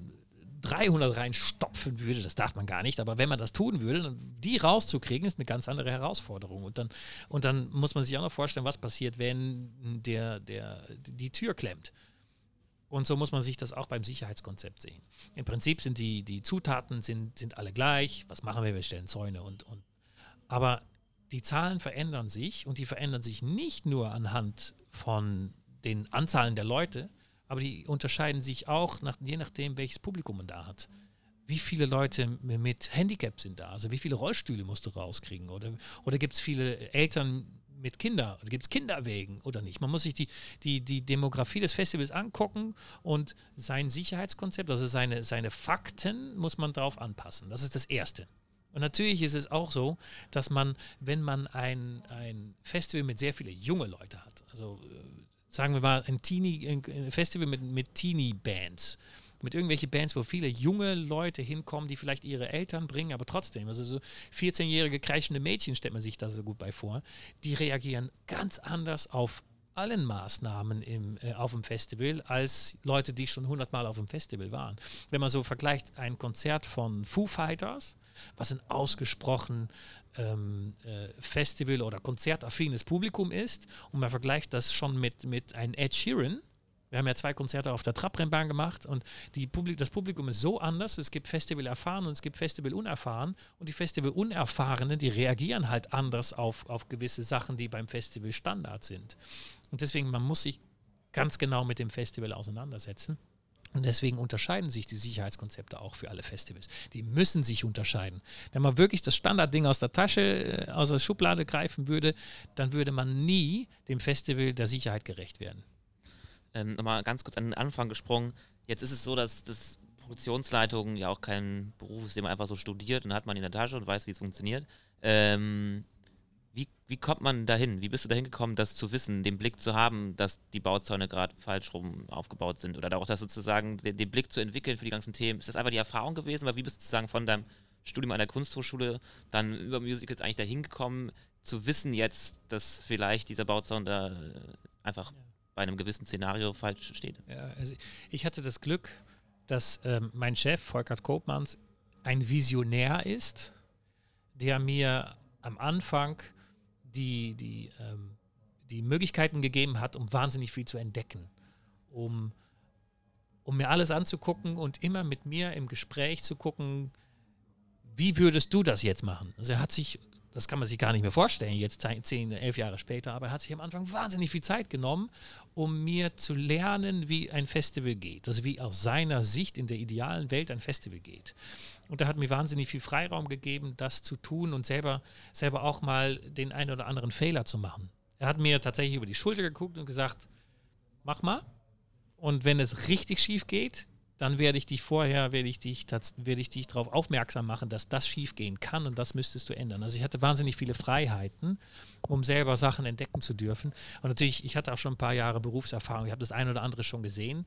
300 reinstopfen würde, das darf man gar nicht, aber wenn man das tun würde, die rauszukriegen, ist eine ganz andere Herausforderung. Und dann, und dann muss man sich auch noch vorstellen, was passiert, wenn der, der, die Tür klemmt. Und so muss man sich das auch beim Sicherheitskonzept sehen. Im Prinzip sind die, die Zutaten sind, sind alle gleich. Was machen wir? Wir stellen Zäune und, und aber die Zahlen verändern sich und die verändern sich nicht nur anhand von den Anzahlen der Leute, aber die unterscheiden sich auch nach, je nachdem, welches Publikum man da hat. Wie viele Leute mit Handicap sind da? Also wie viele Rollstühle musst du rauskriegen? Oder, oder gibt es viele Eltern mit Kindern? Oder gibt es Kinderwegen oder nicht? Man muss sich die, die, die Demografie des Festivals angucken und sein Sicherheitskonzept, also seine, seine Fakten, muss man darauf anpassen. Das ist das Erste. Und natürlich ist es auch so, dass man, wenn man ein, ein Festival mit sehr vielen junge Leute hat, also äh, sagen wir mal, ein, Teenie, ein Festival mit, mit Teenie-Bands. Mit irgendwelchen Bands, wo viele junge Leute hinkommen, die vielleicht ihre Eltern bringen, aber trotzdem, also so 14-jährige kreischende Mädchen stellt man sich da so gut bei vor, die reagieren ganz anders auf allen Maßnahmen im, äh, auf dem Festival als Leute, die schon hundertmal auf dem Festival waren. Wenn man so vergleicht, ein Konzert von Foo Fighters, was ein ausgesprochen ähm, äh, Festival- oder konzertaffines Publikum ist, und man vergleicht das schon mit, mit einem Ed Sheeran, wir haben ja zwei Konzerte auf der Trabrennbahn gemacht und die Publik das Publikum ist so anders. Es gibt Festival erfahren und es gibt Festival unerfahren. Und die Festival Unerfahrenen, die reagieren halt anders auf, auf gewisse Sachen, die beim Festival Standard sind. Und deswegen, man muss sich ganz genau mit dem Festival auseinandersetzen. Und deswegen unterscheiden sich die Sicherheitskonzepte auch für alle Festivals. Die müssen sich unterscheiden. Wenn man wirklich das Standardding aus der Tasche, äh, aus der Schublade greifen würde, dann würde man nie dem Festival der Sicherheit gerecht werden. Ähm, Nochmal ganz kurz an den Anfang gesprungen. Jetzt ist es so, dass das Produktionsleitung ja auch kein Beruf ist, den man einfach so studiert und hat man in der Tasche und weiß, wie es funktioniert. Ähm, wie, wie kommt man dahin? Wie bist du dahin gekommen, das zu wissen, den Blick zu haben, dass die Bauzäune gerade falsch rum aufgebaut sind? Oder auch das sozusagen, den, den, Blick zu entwickeln für die ganzen Themen? Ist das einfach die Erfahrung gewesen? Weil wie bist du sozusagen von deinem Studium an der Kunsthochschule dann über Musicals eigentlich dahin gekommen, zu wissen jetzt, dass vielleicht dieser Bauzaun da äh, einfach ja. bei einem gewissen Szenario falsch steht? Ja, also ich hatte das Glück, dass ähm, mein Chef, Volkert Koopmanns, ein Visionär ist, der mir am Anfang die, die, ähm, die Möglichkeiten gegeben hat, um wahnsinnig viel zu entdecken, um, um mir alles anzugucken und immer mit mir im Gespräch zu gucken, wie würdest du das jetzt machen? Also er hat sich das kann man sich gar nicht mehr vorstellen, jetzt zehn, elf Jahre später, aber er hat sich am Anfang wahnsinnig viel Zeit genommen, um mir zu lernen, wie ein Festival geht. Also wie aus seiner Sicht in der idealen Welt ein Festival geht. Und er hat mir wahnsinnig viel Freiraum gegeben, das zu tun und selber, selber auch mal den einen oder anderen Fehler zu machen. Er hat mir tatsächlich über die Schulter geguckt und gesagt, mach mal. Und wenn es richtig schief geht, dann werde ich dich vorher, werde ich dich, werde ich dich darauf aufmerksam machen, dass das schiefgehen kann und das müsstest du ändern. Also ich hatte wahnsinnig viele Freiheiten, um selber Sachen entdecken zu dürfen. Und natürlich, ich hatte auch schon ein paar Jahre Berufserfahrung, ich habe das ein oder andere schon gesehen.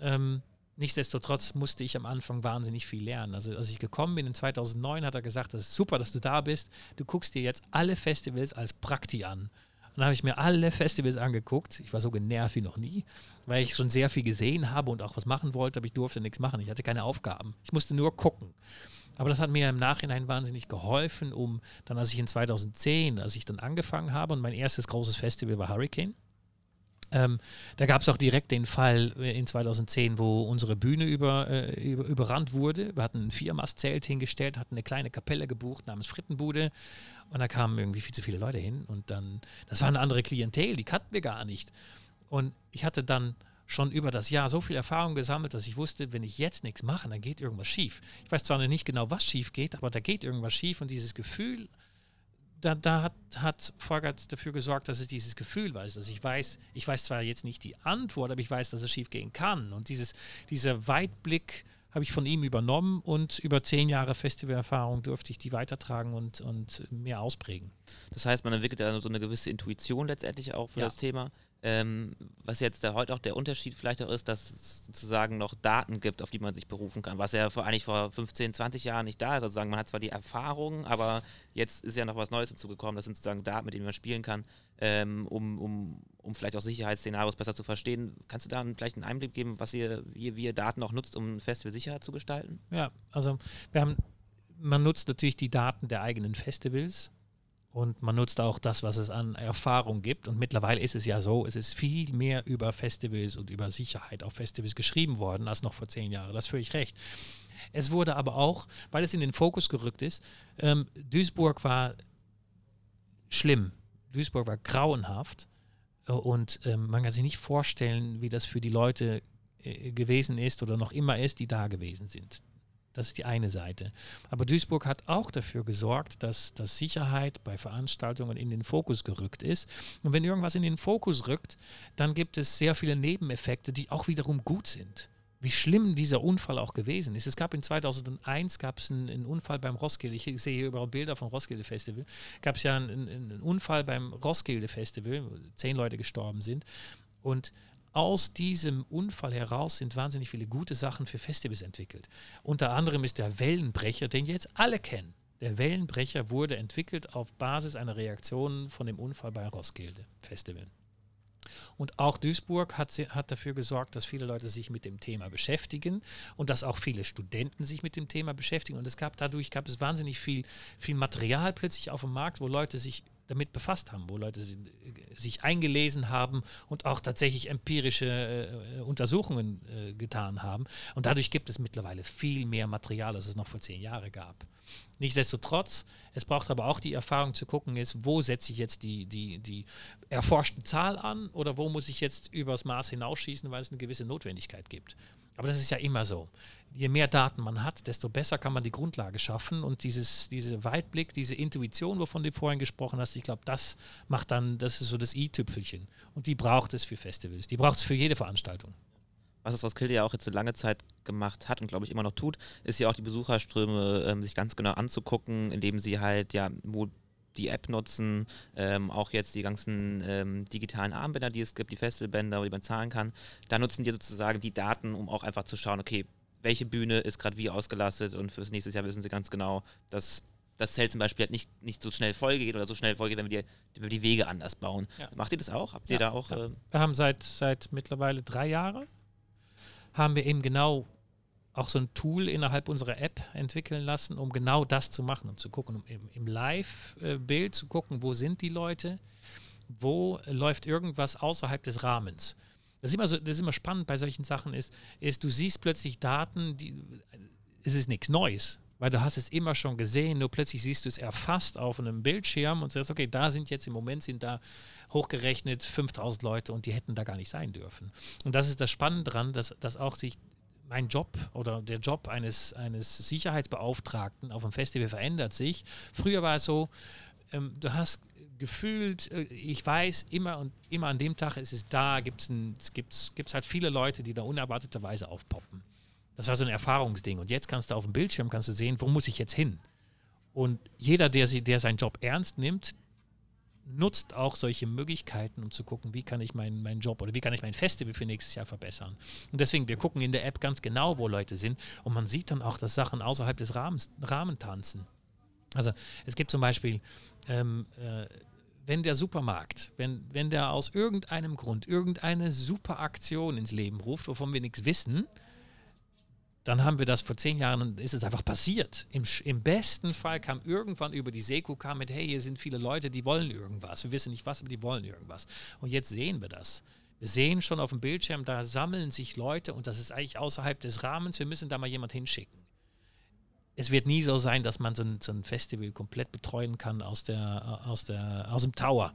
Ähm, nichtsdestotrotz musste ich am Anfang wahnsinnig viel lernen. Also als ich gekommen bin in 2009, hat er gesagt, das ist super, dass du da bist. Du guckst dir jetzt alle Festivals als Prakti an. Dann habe ich mir alle Festivals angeguckt. Ich war so genervt wie noch nie, weil ich schon sehr viel gesehen habe und auch was machen wollte, aber ich durfte nichts machen. Ich hatte keine Aufgaben. Ich musste nur gucken. Aber das hat mir im Nachhinein wahnsinnig geholfen, um dann, als ich in 2010, als ich dann angefangen habe und mein erstes großes Festival war Hurricane, ähm, da gab es auch direkt den Fall äh, in 2010, wo unsere Bühne über, äh, über, überrannt wurde. Wir hatten ein Viermastzelt hingestellt, hatten eine kleine Kapelle gebucht namens Frittenbude und da kamen irgendwie viel zu viele Leute hin und dann, das war eine andere Klientel, die kannten wir gar nicht. Und ich hatte dann schon über das Jahr so viel Erfahrung gesammelt, dass ich wusste, wenn ich jetzt nichts mache, dann geht irgendwas schief. Ich weiß zwar noch nicht genau, was schief geht, aber da geht irgendwas schief und dieses Gefühl da, da hat, hat Vorgart dafür gesorgt, dass es dieses Gefühl weiß, dass ich weiß, ich weiß zwar jetzt nicht die Antwort, aber ich weiß, dass es schief gehen kann. Und dieses, dieser Weitblick habe ich von ihm übernommen und über zehn Jahre Festivalerfahrung durfte ich die weitertragen und, und mehr ausprägen. Das heißt, man entwickelt ja so eine gewisse Intuition letztendlich auch für ja. das Thema. Ähm, was jetzt da heute auch der Unterschied vielleicht auch ist, dass es sozusagen noch Daten gibt, auf die man sich berufen kann, was ja vor, eigentlich vor 15, 20 Jahren nicht da ist. Also sagen, man hat zwar die Erfahrung, aber jetzt ist ja noch was Neues hinzugekommen. Das sind sozusagen Daten, mit denen man spielen kann, ähm, um, um, um vielleicht auch Sicherheitsszenarios besser zu verstehen. Kannst du da vielleicht einen Einblick geben, was ihr, wie, wie ihr Daten auch nutzt, um ein Festival sicherer zu gestalten? Ja, also wir haben, man nutzt natürlich die Daten der eigenen Festivals und man nutzt auch das, was es an Erfahrung gibt. Und mittlerweile ist es ja so, es ist viel mehr über Festivals und über Sicherheit auf Festivals geschrieben worden als noch vor zehn Jahren. Das völlig recht. Es wurde aber auch, weil es in den Fokus gerückt ist, ähm, Duisburg war schlimm. Duisburg war grauenhaft. Äh, und ähm, man kann sich nicht vorstellen, wie das für die Leute äh, gewesen ist oder noch immer ist, die da gewesen sind. Das ist die eine Seite. Aber Duisburg hat auch dafür gesorgt, dass, dass Sicherheit bei Veranstaltungen in den Fokus gerückt ist. Und wenn irgendwas in den Fokus rückt, dann gibt es sehr viele Nebeneffekte, die auch wiederum gut sind. Wie schlimm dieser Unfall auch gewesen ist. Es gab in 2001 gab es einen, einen Unfall beim Roskilde. Ich sehe hier überall Bilder vom Roskilde Festival. Gab es ja einen, einen Unfall beim Roskilde Festival, wo zehn Leute gestorben sind. Und aus diesem Unfall heraus sind wahnsinnig viele gute Sachen für Festivals entwickelt. Unter anderem ist der Wellenbrecher, den jetzt alle kennen. Der Wellenbrecher wurde entwickelt auf Basis einer Reaktion von dem Unfall bei Roskilde Festival. Und auch Duisburg hat, hat, dafür gesorgt, dass viele Leute sich mit dem Thema beschäftigen und dass auch viele Studenten sich mit dem Thema beschäftigen. Und es gab dadurch gab es wahnsinnig viel, viel Material plötzlich auf dem Markt, wo Leute sich damit befasst haben, wo Leute sich eingelesen haben und auch tatsächlich empirische äh, Untersuchungen äh, getan haben. Und dadurch gibt es mittlerweile viel mehr Material, als es noch vor zehn Jahren gab. Nichtsdestotrotz, es braucht aber auch die Erfahrung zu gucken, ist, wo setze ich jetzt die, die, die erforschte Zahl an oder wo muss ich jetzt übers Maß hinausschießen, weil es eine gewisse Notwendigkeit gibt. Aber das ist ja immer so. Je mehr Daten man hat, desto besser kann man die Grundlage schaffen. Und dieses, diese Weitblick, diese Intuition, wovon du vorhin gesprochen hast, ich glaube, das macht dann, das ist so das i-Tüpfelchen. Und die braucht es für Festivals. Die braucht es für jede Veranstaltung. Was das Roskilde ja auch jetzt eine lange Zeit gemacht hat und glaube ich immer noch tut, ist ja auch die Besucherströme ähm, sich ganz genau anzugucken, indem sie halt ja die App nutzen, ähm, auch jetzt die ganzen ähm, digitalen Armbänder, die es gibt, die Festivalbänder, die man zahlen kann. Da nutzen die sozusagen die Daten, um auch einfach zu schauen, okay, welche Bühne ist gerade wie ausgelastet und fürs nächste Jahr wissen sie ganz genau, dass das Zelt zum Beispiel halt nicht, nicht so schnell vollgeht oder so schnell vollgeht, wenn wir die, wenn wir die Wege anders bauen. Ja. Macht ihr das auch? Habt ihr ja, da auch? Äh wir haben seit, seit mittlerweile drei Jahren haben wir eben genau auch so ein Tool innerhalb unserer App entwickeln lassen, um genau das zu machen, um zu gucken, um im, im Live-Bild zu gucken, wo sind die Leute, wo läuft irgendwas außerhalb des Rahmens. Das ist immer, so, das ist immer spannend bei solchen Sachen, ist, ist, du siehst plötzlich Daten, die, es ist nichts Neues, weil du hast es immer schon gesehen, nur plötzlich siehst du es erfasst auf einem Bildschirm und sagst, okay, da sind jetzt im Moment sind da hochgerechnet 5000 Leute und die hätten da gar nicht sein dürfen. Und das ist das Spannende daran, dass, dass auch sich mein Job oder der Job eines, eines Sicherheitsbeauftragten auf einem Festival verändert sich. Früher war es so, ähm, du hast gefühlt, äh, ich weiß, immer und immer an dem Tag ist es da, gibt es gibt's, gibt's halt viele Leute, die da unerwarteterweise aufpoppen. Das war so ein Erfahrungsding. Und jetzt kannst du auf dem Bildschirm kannst du sehen, wo muss ich jetzt hin? Und jeder, der, der seinen Job ernst nimmt, nutzt auch solche Möglichkeiten, um zu gucken, wie kann ich meinen, meinen Job oder wie kann ich mein Festival für nächstes Jahr verbessern. Und deswegen, wir gucken in der App ganz genau, wo Leute sind und man sieht dann auch, dass Sachen außerhalb des Rahmens, Rahmen tanzen. Also es gibt zum Beispiel, ähm, äh, wenn der Supermarkt, wenn, wenn der aus irgendeinem Grund irgendeine super Aktion ins Leben ruft, wovon wir nichts wissen, dann haben wir das vor zehn Jahren, ist es einfach passiert. Im, Im, besten Fall kam irgendwann über die Seko kam mit, hey, hier sind viele Leute, die wollen irgendwas. Wir wissen nicht was, aber die wollen irgendwas. Und jetzt sehen wir das. Wir sehen schon auf dem Bildschirm, da sammeln sich Leute und das ist eigentlich außerhalb des Rahmens. Wir müssen da mal jemand hinschicken. Es wird nie so sein, dass man so ein, so ein Festival komplett betreuen kann aus, der, aus, der, aus dem Tower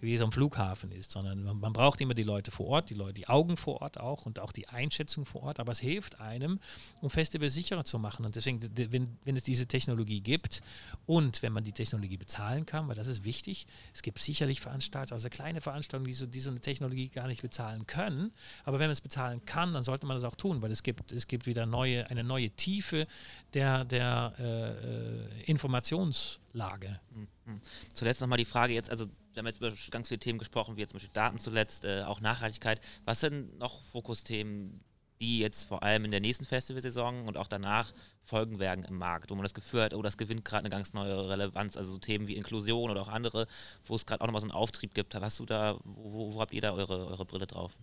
wie es am Flughafen ist, sondern man, man, braucht immer die Leute vor Ort, die Leute, die Augen vor Ort auch und auch die Einschätzung vor Ort, aber es hilft einem, um Festivals sicherer zu machen. Und deswegen, wenn, wenn es diese Technologie gibt und wenn man die Technologie bezahlen kann, weil das ist wichtig, es gibt sicherlich Veranstalter, also kleine Veranstaltungen, die so, die so eine Technologie gar nicht bezahlen können, aber wenn man es bezahlen kann, dann sollte man das auch tun, weil es gibt, es gibt wieder neue, eine neue Tiefe der, der äh, äh Informationslage. Mhm. Zuletzt nochmal die Frage jetzt, also haben jetzt über ganz viele Themen gesprochen, wie jetzt zum Beispiel Daten zuletzt, äh, auch Nachhaltigkeit. Was sind noch Fokusthemen, die jetzt vor allem in der nächsten Festivalsaison und auch danach folgen werden im Markt, wo man das Gefühl hat, oh, das gewinnt gerade eine ganz neue Relevanz. Also so Themen wie Inklusion oder auch andere, wo es gerade auch nochmal so einen Auftrieb gibt. Hast du da, wo, wo habt ihr da eure, eure Brille drauf?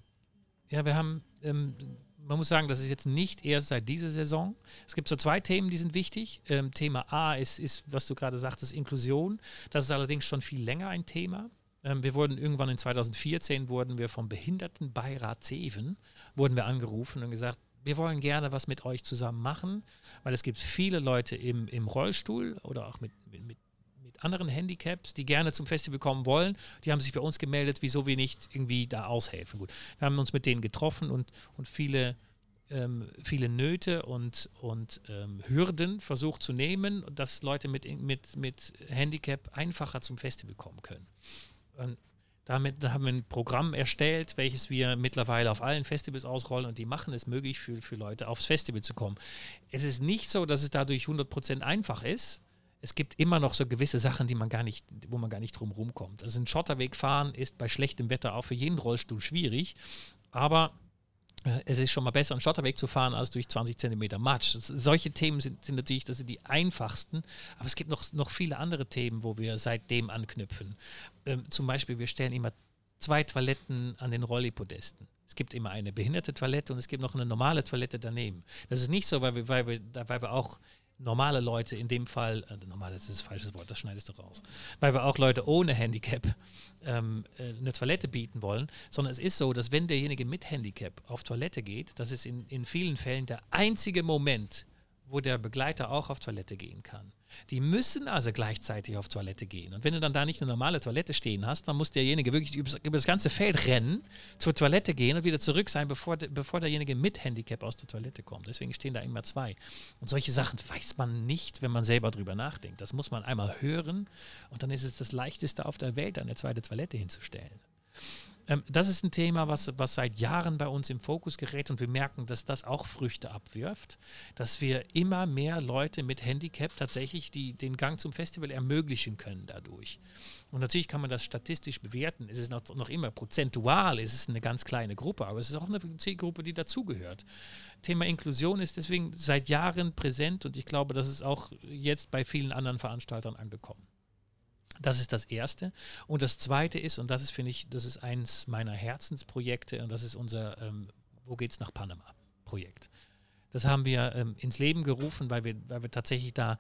Ja, wir haben, ähm, man muss sagen, das ist jetzt nicht erst seit dieser Saison. Es gibt so zwei Themen, die sind wichtig. Ähm, Thema A ist, ist, was du gerade sagtest, Inklusion. Das ist allerdings schon viel länger ein Thema. Ähm, wir wurden irgendwann in 2014 wurden wir vom Behindertenbeirat Zeven wurden wir angerufen und gesagt, wir wollen gerne was mit euch zusammen machen, weil es gibt viele Leute im, im Rollstuhl oder auch mit, mit, mit anderen Handicaps, die gerne zum Festival kommen wollen. Die haben sich bei uns gemeldet, wieso wir nicht irgendwie da aushelfen. Gut, wir haben uns mit denen getroffen und, und viele, ähm, viele Nöte und, und ähm, Hürden versucht zu nehmen, dass Leute mit, mit, mit Handicap einfacher zum Festival kommen können. Und damit haben wir ein Programm erstellt, welches wir mittlerweile auf allen Festivals ausrollen und die machen es möglich für, für Leute aufs Festival zu kommen. Es ist nicht so, dass es dadurch 100% einfach ist. Es gibt immer noch so gewisse Sachen, die man gar nicht, wo man gar nicht drum rumkommt. Also ein Schotterweg fahren ist bei schlechtem Wetter auch für jeden Rollstuhl schwierig, aber äh, es ist schon mal besser, einen Schotterweg zu fahren, als durch 20 Zentimeter Matsch. Solche Themen sind, sind, natürlich das sind die einfachsten, aber es gibt noch, noch viele andere Themen, wo wir seitdem anknüpfen. Ähm, zum Beispiel, wir stellen immer zwei Toiletten an den Rolli-Podesten. Es gibt immer eine behinderte Toilette und es gibt noch eine normale Toilette daneben. Das ist nicht so, weil wir, weil wir, weil wir auch normale Leute, in dem Fall, äh, normal das ist ein falsches Wort, das schneidest du raus, weil wir auch Leute ohne Handicap ähm, äh, eine Toilette bieten wollen, sondern es ist so, dass wenn derjenige mit Handicap auf Toilette geht, das ist in, in vielen Fällen der einzige Moment, wo der Begleiter auch auf Toilette gehen kann. Die müssen also gleichzeitig auf Toilette gehen. Und wenn du dann da nicht eine normale Toilette stehen hast, dann muss derjenige wirklich über das ganze Feld rennen, zur Toilette gehen und wieder zurück sein, bevor, bevor derjenige mit Handicap aus der Toilette kommt. Deswegen stehen da immer zwei. Und solche Sachen weiß man nicht, wenn man selber drüber nachdenkt. Das muss man einmal hören und dann ist es das Leichteste auf der Welt, eine zweite Toilette hinzustellen. Ähm, das ist ein Thema, was, was seit Jahren bei uns im Fokus gerät und wir merken, dass das auch Früchte abwirft, dass wir immer mehr Leute mit Handicap tatsächlich die, den Gang zum Festival ermöglichen können dadurch. Und natürlich kann man das statistisch bewerten. Es ist noch, noch immer prozentual, es ist eine ganz kleine Gruppe, aber es ist auch eine Zielgruppe, die dazugehört. Thema Inklusion ist deswegen seit Jahren präsent und ich glaube, das ist auch jetzt bei vielen anderen Veranstaltern angekommen. Das ist das Erste. Und das Zweite ist, und das ist, finde ich, das ist eins meiner Herzensprojekte, und das ist unser ähm, Wo geht's nach Panama Projekt. Das haben wir ähm, ins Leben gerufen, weil wir, weil wir tatsächlich da,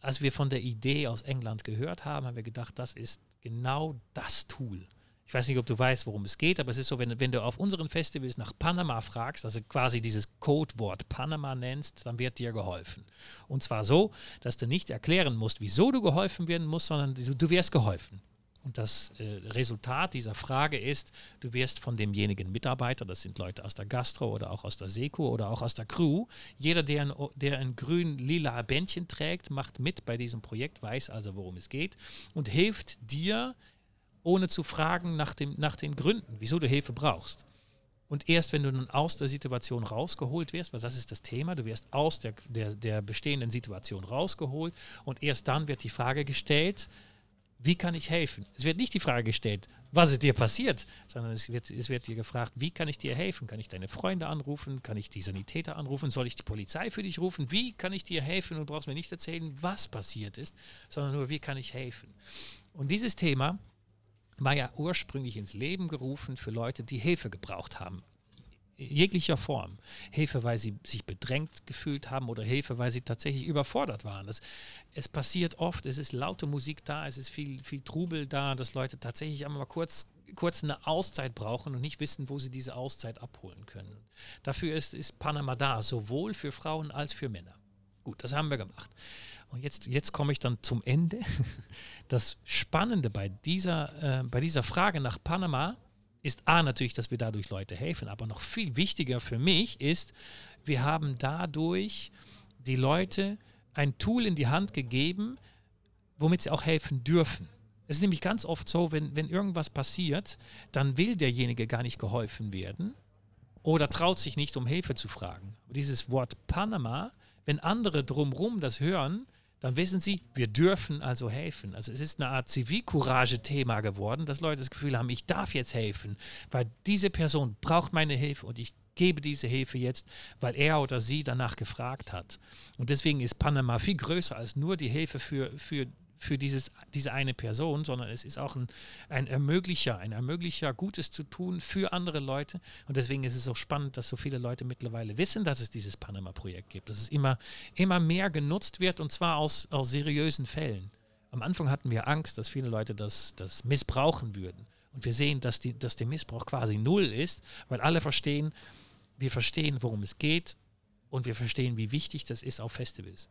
als wir von der Idee aus England gehört haben, haben wir gedacht, das ist genau das Tool, ich weiß nicht, ob du weißt, worum es geht, aber es ist so, wenn, wenn du auf unseren Festivals nach Panama fragst, also quasi dieses Codewort Panama nennst, dann wird dir geholfen. Und zwar so, dass du nicht erklären musst, wieso du geholfen werden musst, sondern du, du wirst geholfen. Und das äh, Resultat dieser Frage ist, du wirst von demjenigen Mitarbeiter, das sind Leute aus der Gastro oder auch aus der Seko oder auch aus der Crew, jeder, der ein, der ein grün-lila Bändchen trägt, macht mit bei diesem Projekt, weiß also, worum es geht und hilft dir, ohne zu fragen nach, dem, nach den Gründen, wieso du Hilfe brauchst. Und erst wenn du dann aus der Situation rausgeholt wirst, weil das ist das Thema, du wirst aus der, der, der bestehenden Situation rausgeholt und erst dann wird die Frage gestellt, wie kann ich helfen? Es wird nicht die Frage gestellt, was ist dir passiert, sondern es wird, es wird dir gefragt, wie kann ich dir helfen? Kann ich deine Freunde anrufen? Kann ich die Sanitäter anrufen? Soll ich die Polizei für dich rufen? Wie kann ich dir helfen? Du brauchst mir nicht erzählen, was passiert ist, sondern nur, wie kann ich helfen? Und dieses Thema war ja ursprünglich ins Leben gerufen für Leute, die Hilfe gebraucht haben. Jeglicher Form. Hilfe, weil sie sich bedrängt gefühlt haben oder Hilfe, weil sie tatsächlich überfordert waren. Das, es passiert oft, es ist laute Musik da, es ist viel, viel Trubel da, dass Leute tatsächlich einmal kurz, kurz eine Auszeit brauchen und nicht wissen, wo sie diese Auszeit abholen können. Dafür ist, ist Panama da, sowohl für Frauen als für Männer. Gut, das haben wir gemacht. Und jetzt, jetzt komme ich dann zum Ende. *laughs* Das Spannende bei dieser, äh, bei dieser Frage nach Panama ist A natürlich, dass wir dadurch Leute helfen, aber noch viel wichtiger für mich ist, wir haben dadurch die Leute ein Tool in die Hand gegeben, womit sie auch helfen dürfen. Es ist nämlich ganz oft so, wenn, wenn irgendwas passiert, dann will derjenige gar nicht geholfen werden oder traut sich nicht, um Hilfe zu fragen. Dieses Wort Panama, wenn andere drumherum das hören, dann wissen sie, wir dürfen also helfen. Also es ist eine Art Zivilcourage-Thema geworden, dass Leute das Gefühl haben, ich darf jetzt helfen, weil diese Person braucht meine Hilfe und ich gebe diese Hilfe jetzt, weil er oder sie danach gefragt hat. Und deswegen ist Panama viel größer als nur die Hilfe für, für für dieses, diese eine Person, sondern es ist auch ein, ein Ermöglicher, ein Ermöglicher, Gutes zu tun für andere Leute. Und deswegen ist es auch spannend, dass so viele Leute mittlerweile wissen, dass es dieses Panama-Projekt gibt, dass es immer, immer mehr genutzt wird und zwar aus, aus seriösen Fällen. Am Anfang hatten wir Angst, dass viele Leute das, das missbrauchen würden. Und wir sehen, dass, die, dass der Missbrauch quasi null ist, weil alle verstehen, wir verstehen, worum es geht und wir verstehen, wie wichtig das ist auf Festivals.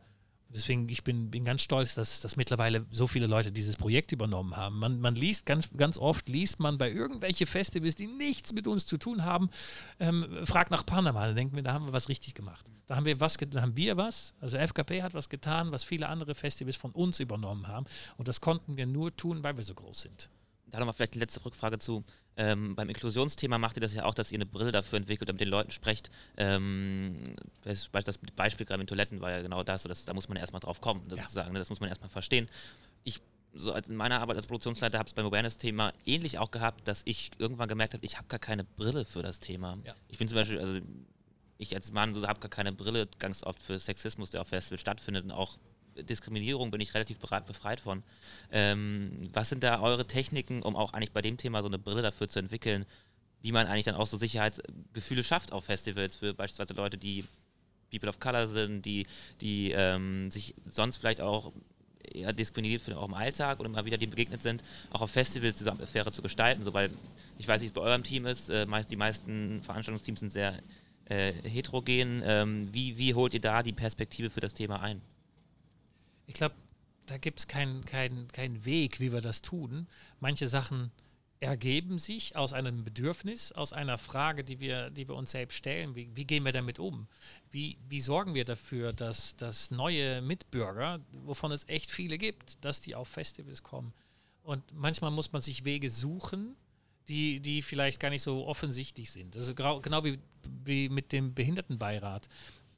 Deswegen, ich bin, bin ganz stolz, dass, dass mittlerweile so viele Leute dieses Projekt übernommen haben. Man, man liest ganz, ganz oft, liest man bei irgendwelche Festivals, die nichts mit uns zu tun haben, ähm, fragt nach Panama. Da denken wir, da haben wir was richtig gemacht. Da haben wir was, da haben wir was, also FKP hat was getan, was viele andere Festivals von uns übernommen haben. Und das konnten wir nur tun, weil wir so groß sind. Da nochmal vielleicht die letzte Rückfrage zu. Ähm, beim Inklusionsthema macht ihr das ja auch, dass ihr eine Brille dafür entwickelt und mit den Leuten sprecht. Ähm, das Beispiel gerade mit Toiletten war ja genau das, das da muss man erstmal drauf kommen, das, ja. sagen, ne? das muss man erstmal verstehen. Ich so als in meiner Arbeit als Produktionsleiter habe es beim Awareness-Thema ähnlich auch gehabt, dass ich irgendwann gemerkt habe, ich habe gar keine Brille für das Thema. Ja. Ich bin zum Beispiel, also ich als Mann so, habe gar keine Brille ganz oft für Sexismus, der auf Festivals stattfindet und auch Diskriminierung bin ich relativ befreit von. Ähm, was sind da eure Techniken, um auch eigentlich bei dem Thema so eine Brille dafür zu entwickeln, wie man eigentlich dann auch so Sicherheitsgefühle schafft auf Festivals für beispielsweise Leute, die People of Color sind, die, die ähm, sich sonst vielleicht auch eher diskriminiert für auch im Alltag oder mal wieder dem begegnet sind, auch auf Festivals diese Atmosphäre zu gestalten, so weil ich weiß nicht, wie es bei eurem Team ist, äh, meist, die meisten Veranstaltungsteams sind sehr äh, heterogen. Ähm, wie, wie holt ihr da die Perspektive für das Thema ein? Ich glaube, da gibt es keinen kein, kein Weg, wie wir das tun. Manche Sachen ergeben sich aus einem Bedürfnis, aus einer Frage, die wir, die wir uns selbst stellen. Wie, wie gehen wir damit um? Wie, wie sorgen wir dafür, dass, dass neue Mitbürger, wovon es echt viele gibt, dass die auf Festivals kommen? Und manchmal muss man sich Wege suchen, die, die vielleicht gar nicht so offensichtlich sind. Also genau wie, wie mit dem Behindertenbeirat.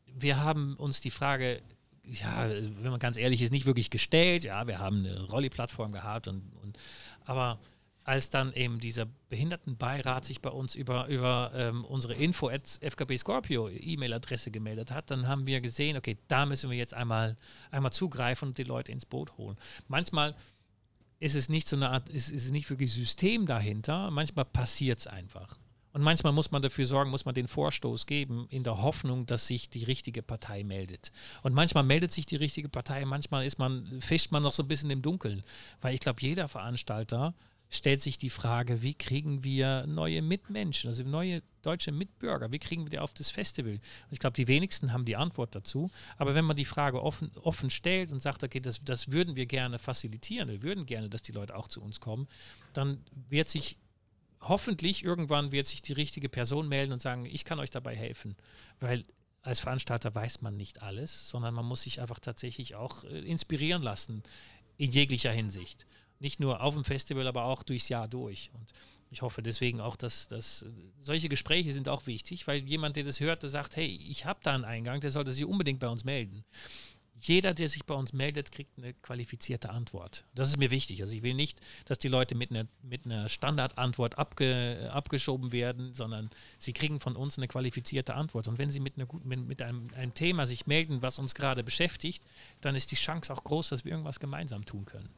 Wir haben uns die Frage ja, wenn man ganz ehrlich ist, nicht wirklich gestellt. Ja, wir haben eine Rolli-Plattform gehabt und, und aber als dann eben dieser Behindertenbeirat sich bei uns über, über ähm, unsere Info at FKB Scorpio E-Mail-Adresse gemeldet hat, dann haben wir gesehen, okay, da müssen wir jetzt einmal, einmal zugreifen und die Leute ins Boot holen. Manchmal ist es nicht so eine Art, ist, ist nicht wirklich System dahinter, manchmal passiert es einfach. Und manchmal muss man dafür sorgen, muss man den Vorstoß geben, in der Hoffnung, dass sich die richtige Partei meldet. Und manchmal meldet sich die richtige Partei, manchmal ist man, fischt man noch so ein bisschen im Dunkeln. Weil ich glaube, jeder Veranstalter stellt sich die Frage, wie kriegen wir neue Mitmenschen, also neue deutsche Mitbürger, wie kriegen wir die auf das Festival? Und ich glaube, die wenigsten haben die Antwort dazu. Aber wenn man die Frage offen, offen stellt und sagt, okay, das, das würden wir gerne facilitieren, wir würden gerne, dass die Leute auch zu uns kommen, dann wird sich hoffentlich irgendwann wird sich die richtige Person melden und sagen, ich kann euch dabei helfen. Weil als Veranstalter weiß man nicht alles, sondern man muss sich einfach tatsächlich auch äh, inspirieren lassen in jeglicher Hinsicht. Nicht nur auf dem Festival, aber auch durchs Jahr durch. Und ich hoffe deswegen auch, dass, dass solche Gespräche sind auch wichtig, weil jemand, der das hört, der sagt, hey, ich habe da einen Eingang, der sollte sich unbedingt bei uns melden jeder, der sich bei uns meldet, kriegt eine qualifizierte Antwort. Das ist mir wichtig. Also ich will nicht, dass die Leute mit einer, mit einer Standardantwort abge, abgeschoben werden, sondern sie kriegen von uns eine qualifizierte Antwort. Und wenn sie mit, einer, mit, mit einem, einem Thema sich melden, was uns gerade beschäftigt, dann ist die Chance auch groß, dass wir irgendwas gemeinsam tun können.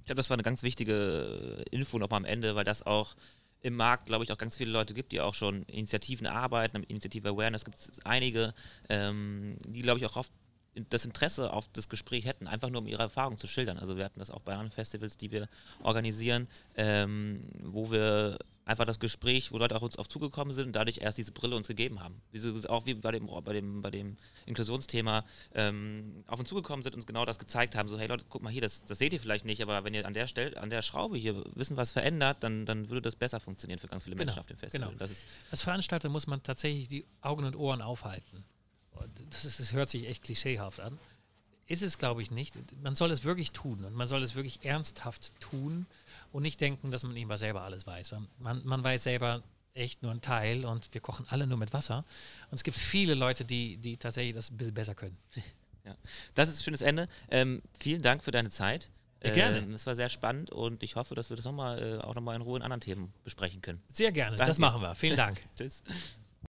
Ich glaube, das war eine ganz wichtige Info noch mal am Ende, weil das auch im Markt, glaube ich, auch ganz viele Leute gibt, die auch schon Initiativen arbeiten, Initiative Awareness gibt es einige, ähm, die, glaube ich, auch oft das Interesse auf das Gespräch hätten, einfach nur um ihre Erfahrungen zu schildern. Also wir hatten das auch bei anderen Festivals, die wir organisieren, ähm, wo wir einfach das Gespräch, wo Leute auch uns auf zugekommen sind und dadurch erst diese Brille uns gegeben haben. Wie auch wie bei dem, bei dem, bei dem Inklusionsthema ähm, auf uns zugekommen sind und uns genau das gezeigt haben. So, hey Leute, guck mal hier, das, das seht ihr vielleicht nicht, aber wenn ihr an der Stelle, an der Schraube hier wissen, was verändert, dann, dann würde das besser funktionieren für ganz viele genau, Menschen auf dem Festival. Genau. Als Veranstalter muss man tatsächlich die Augen und Ohren aufhalten das, ist, das hört sich echt klischeehaft an. Ist es, glaube ich, nicht. Man soll es wirklich tun und man soll es wirklich ernsthaft tun und nicht denken, dass man immer selber alles weiß. Man, man weiß selber echt nur einen Teil und wir kochen alle nur mit Wasser. Und es gibt viele Leute, die, die tatsächlich das ein bisschen besser können. *laughs* Ja. Das ist ein schönes Ende. Ähm, vielen Dank für deine Zeit. Ja, gerne. Ähm, Es war sehr spannend und ich hoffe, dass wir das noch mal, äh, auch nochmal in Ruhe in anderen Themen besprechen können. Sehr gerne. Danke. Das machen wir. Vielen Dank. *laughs* Tschüss.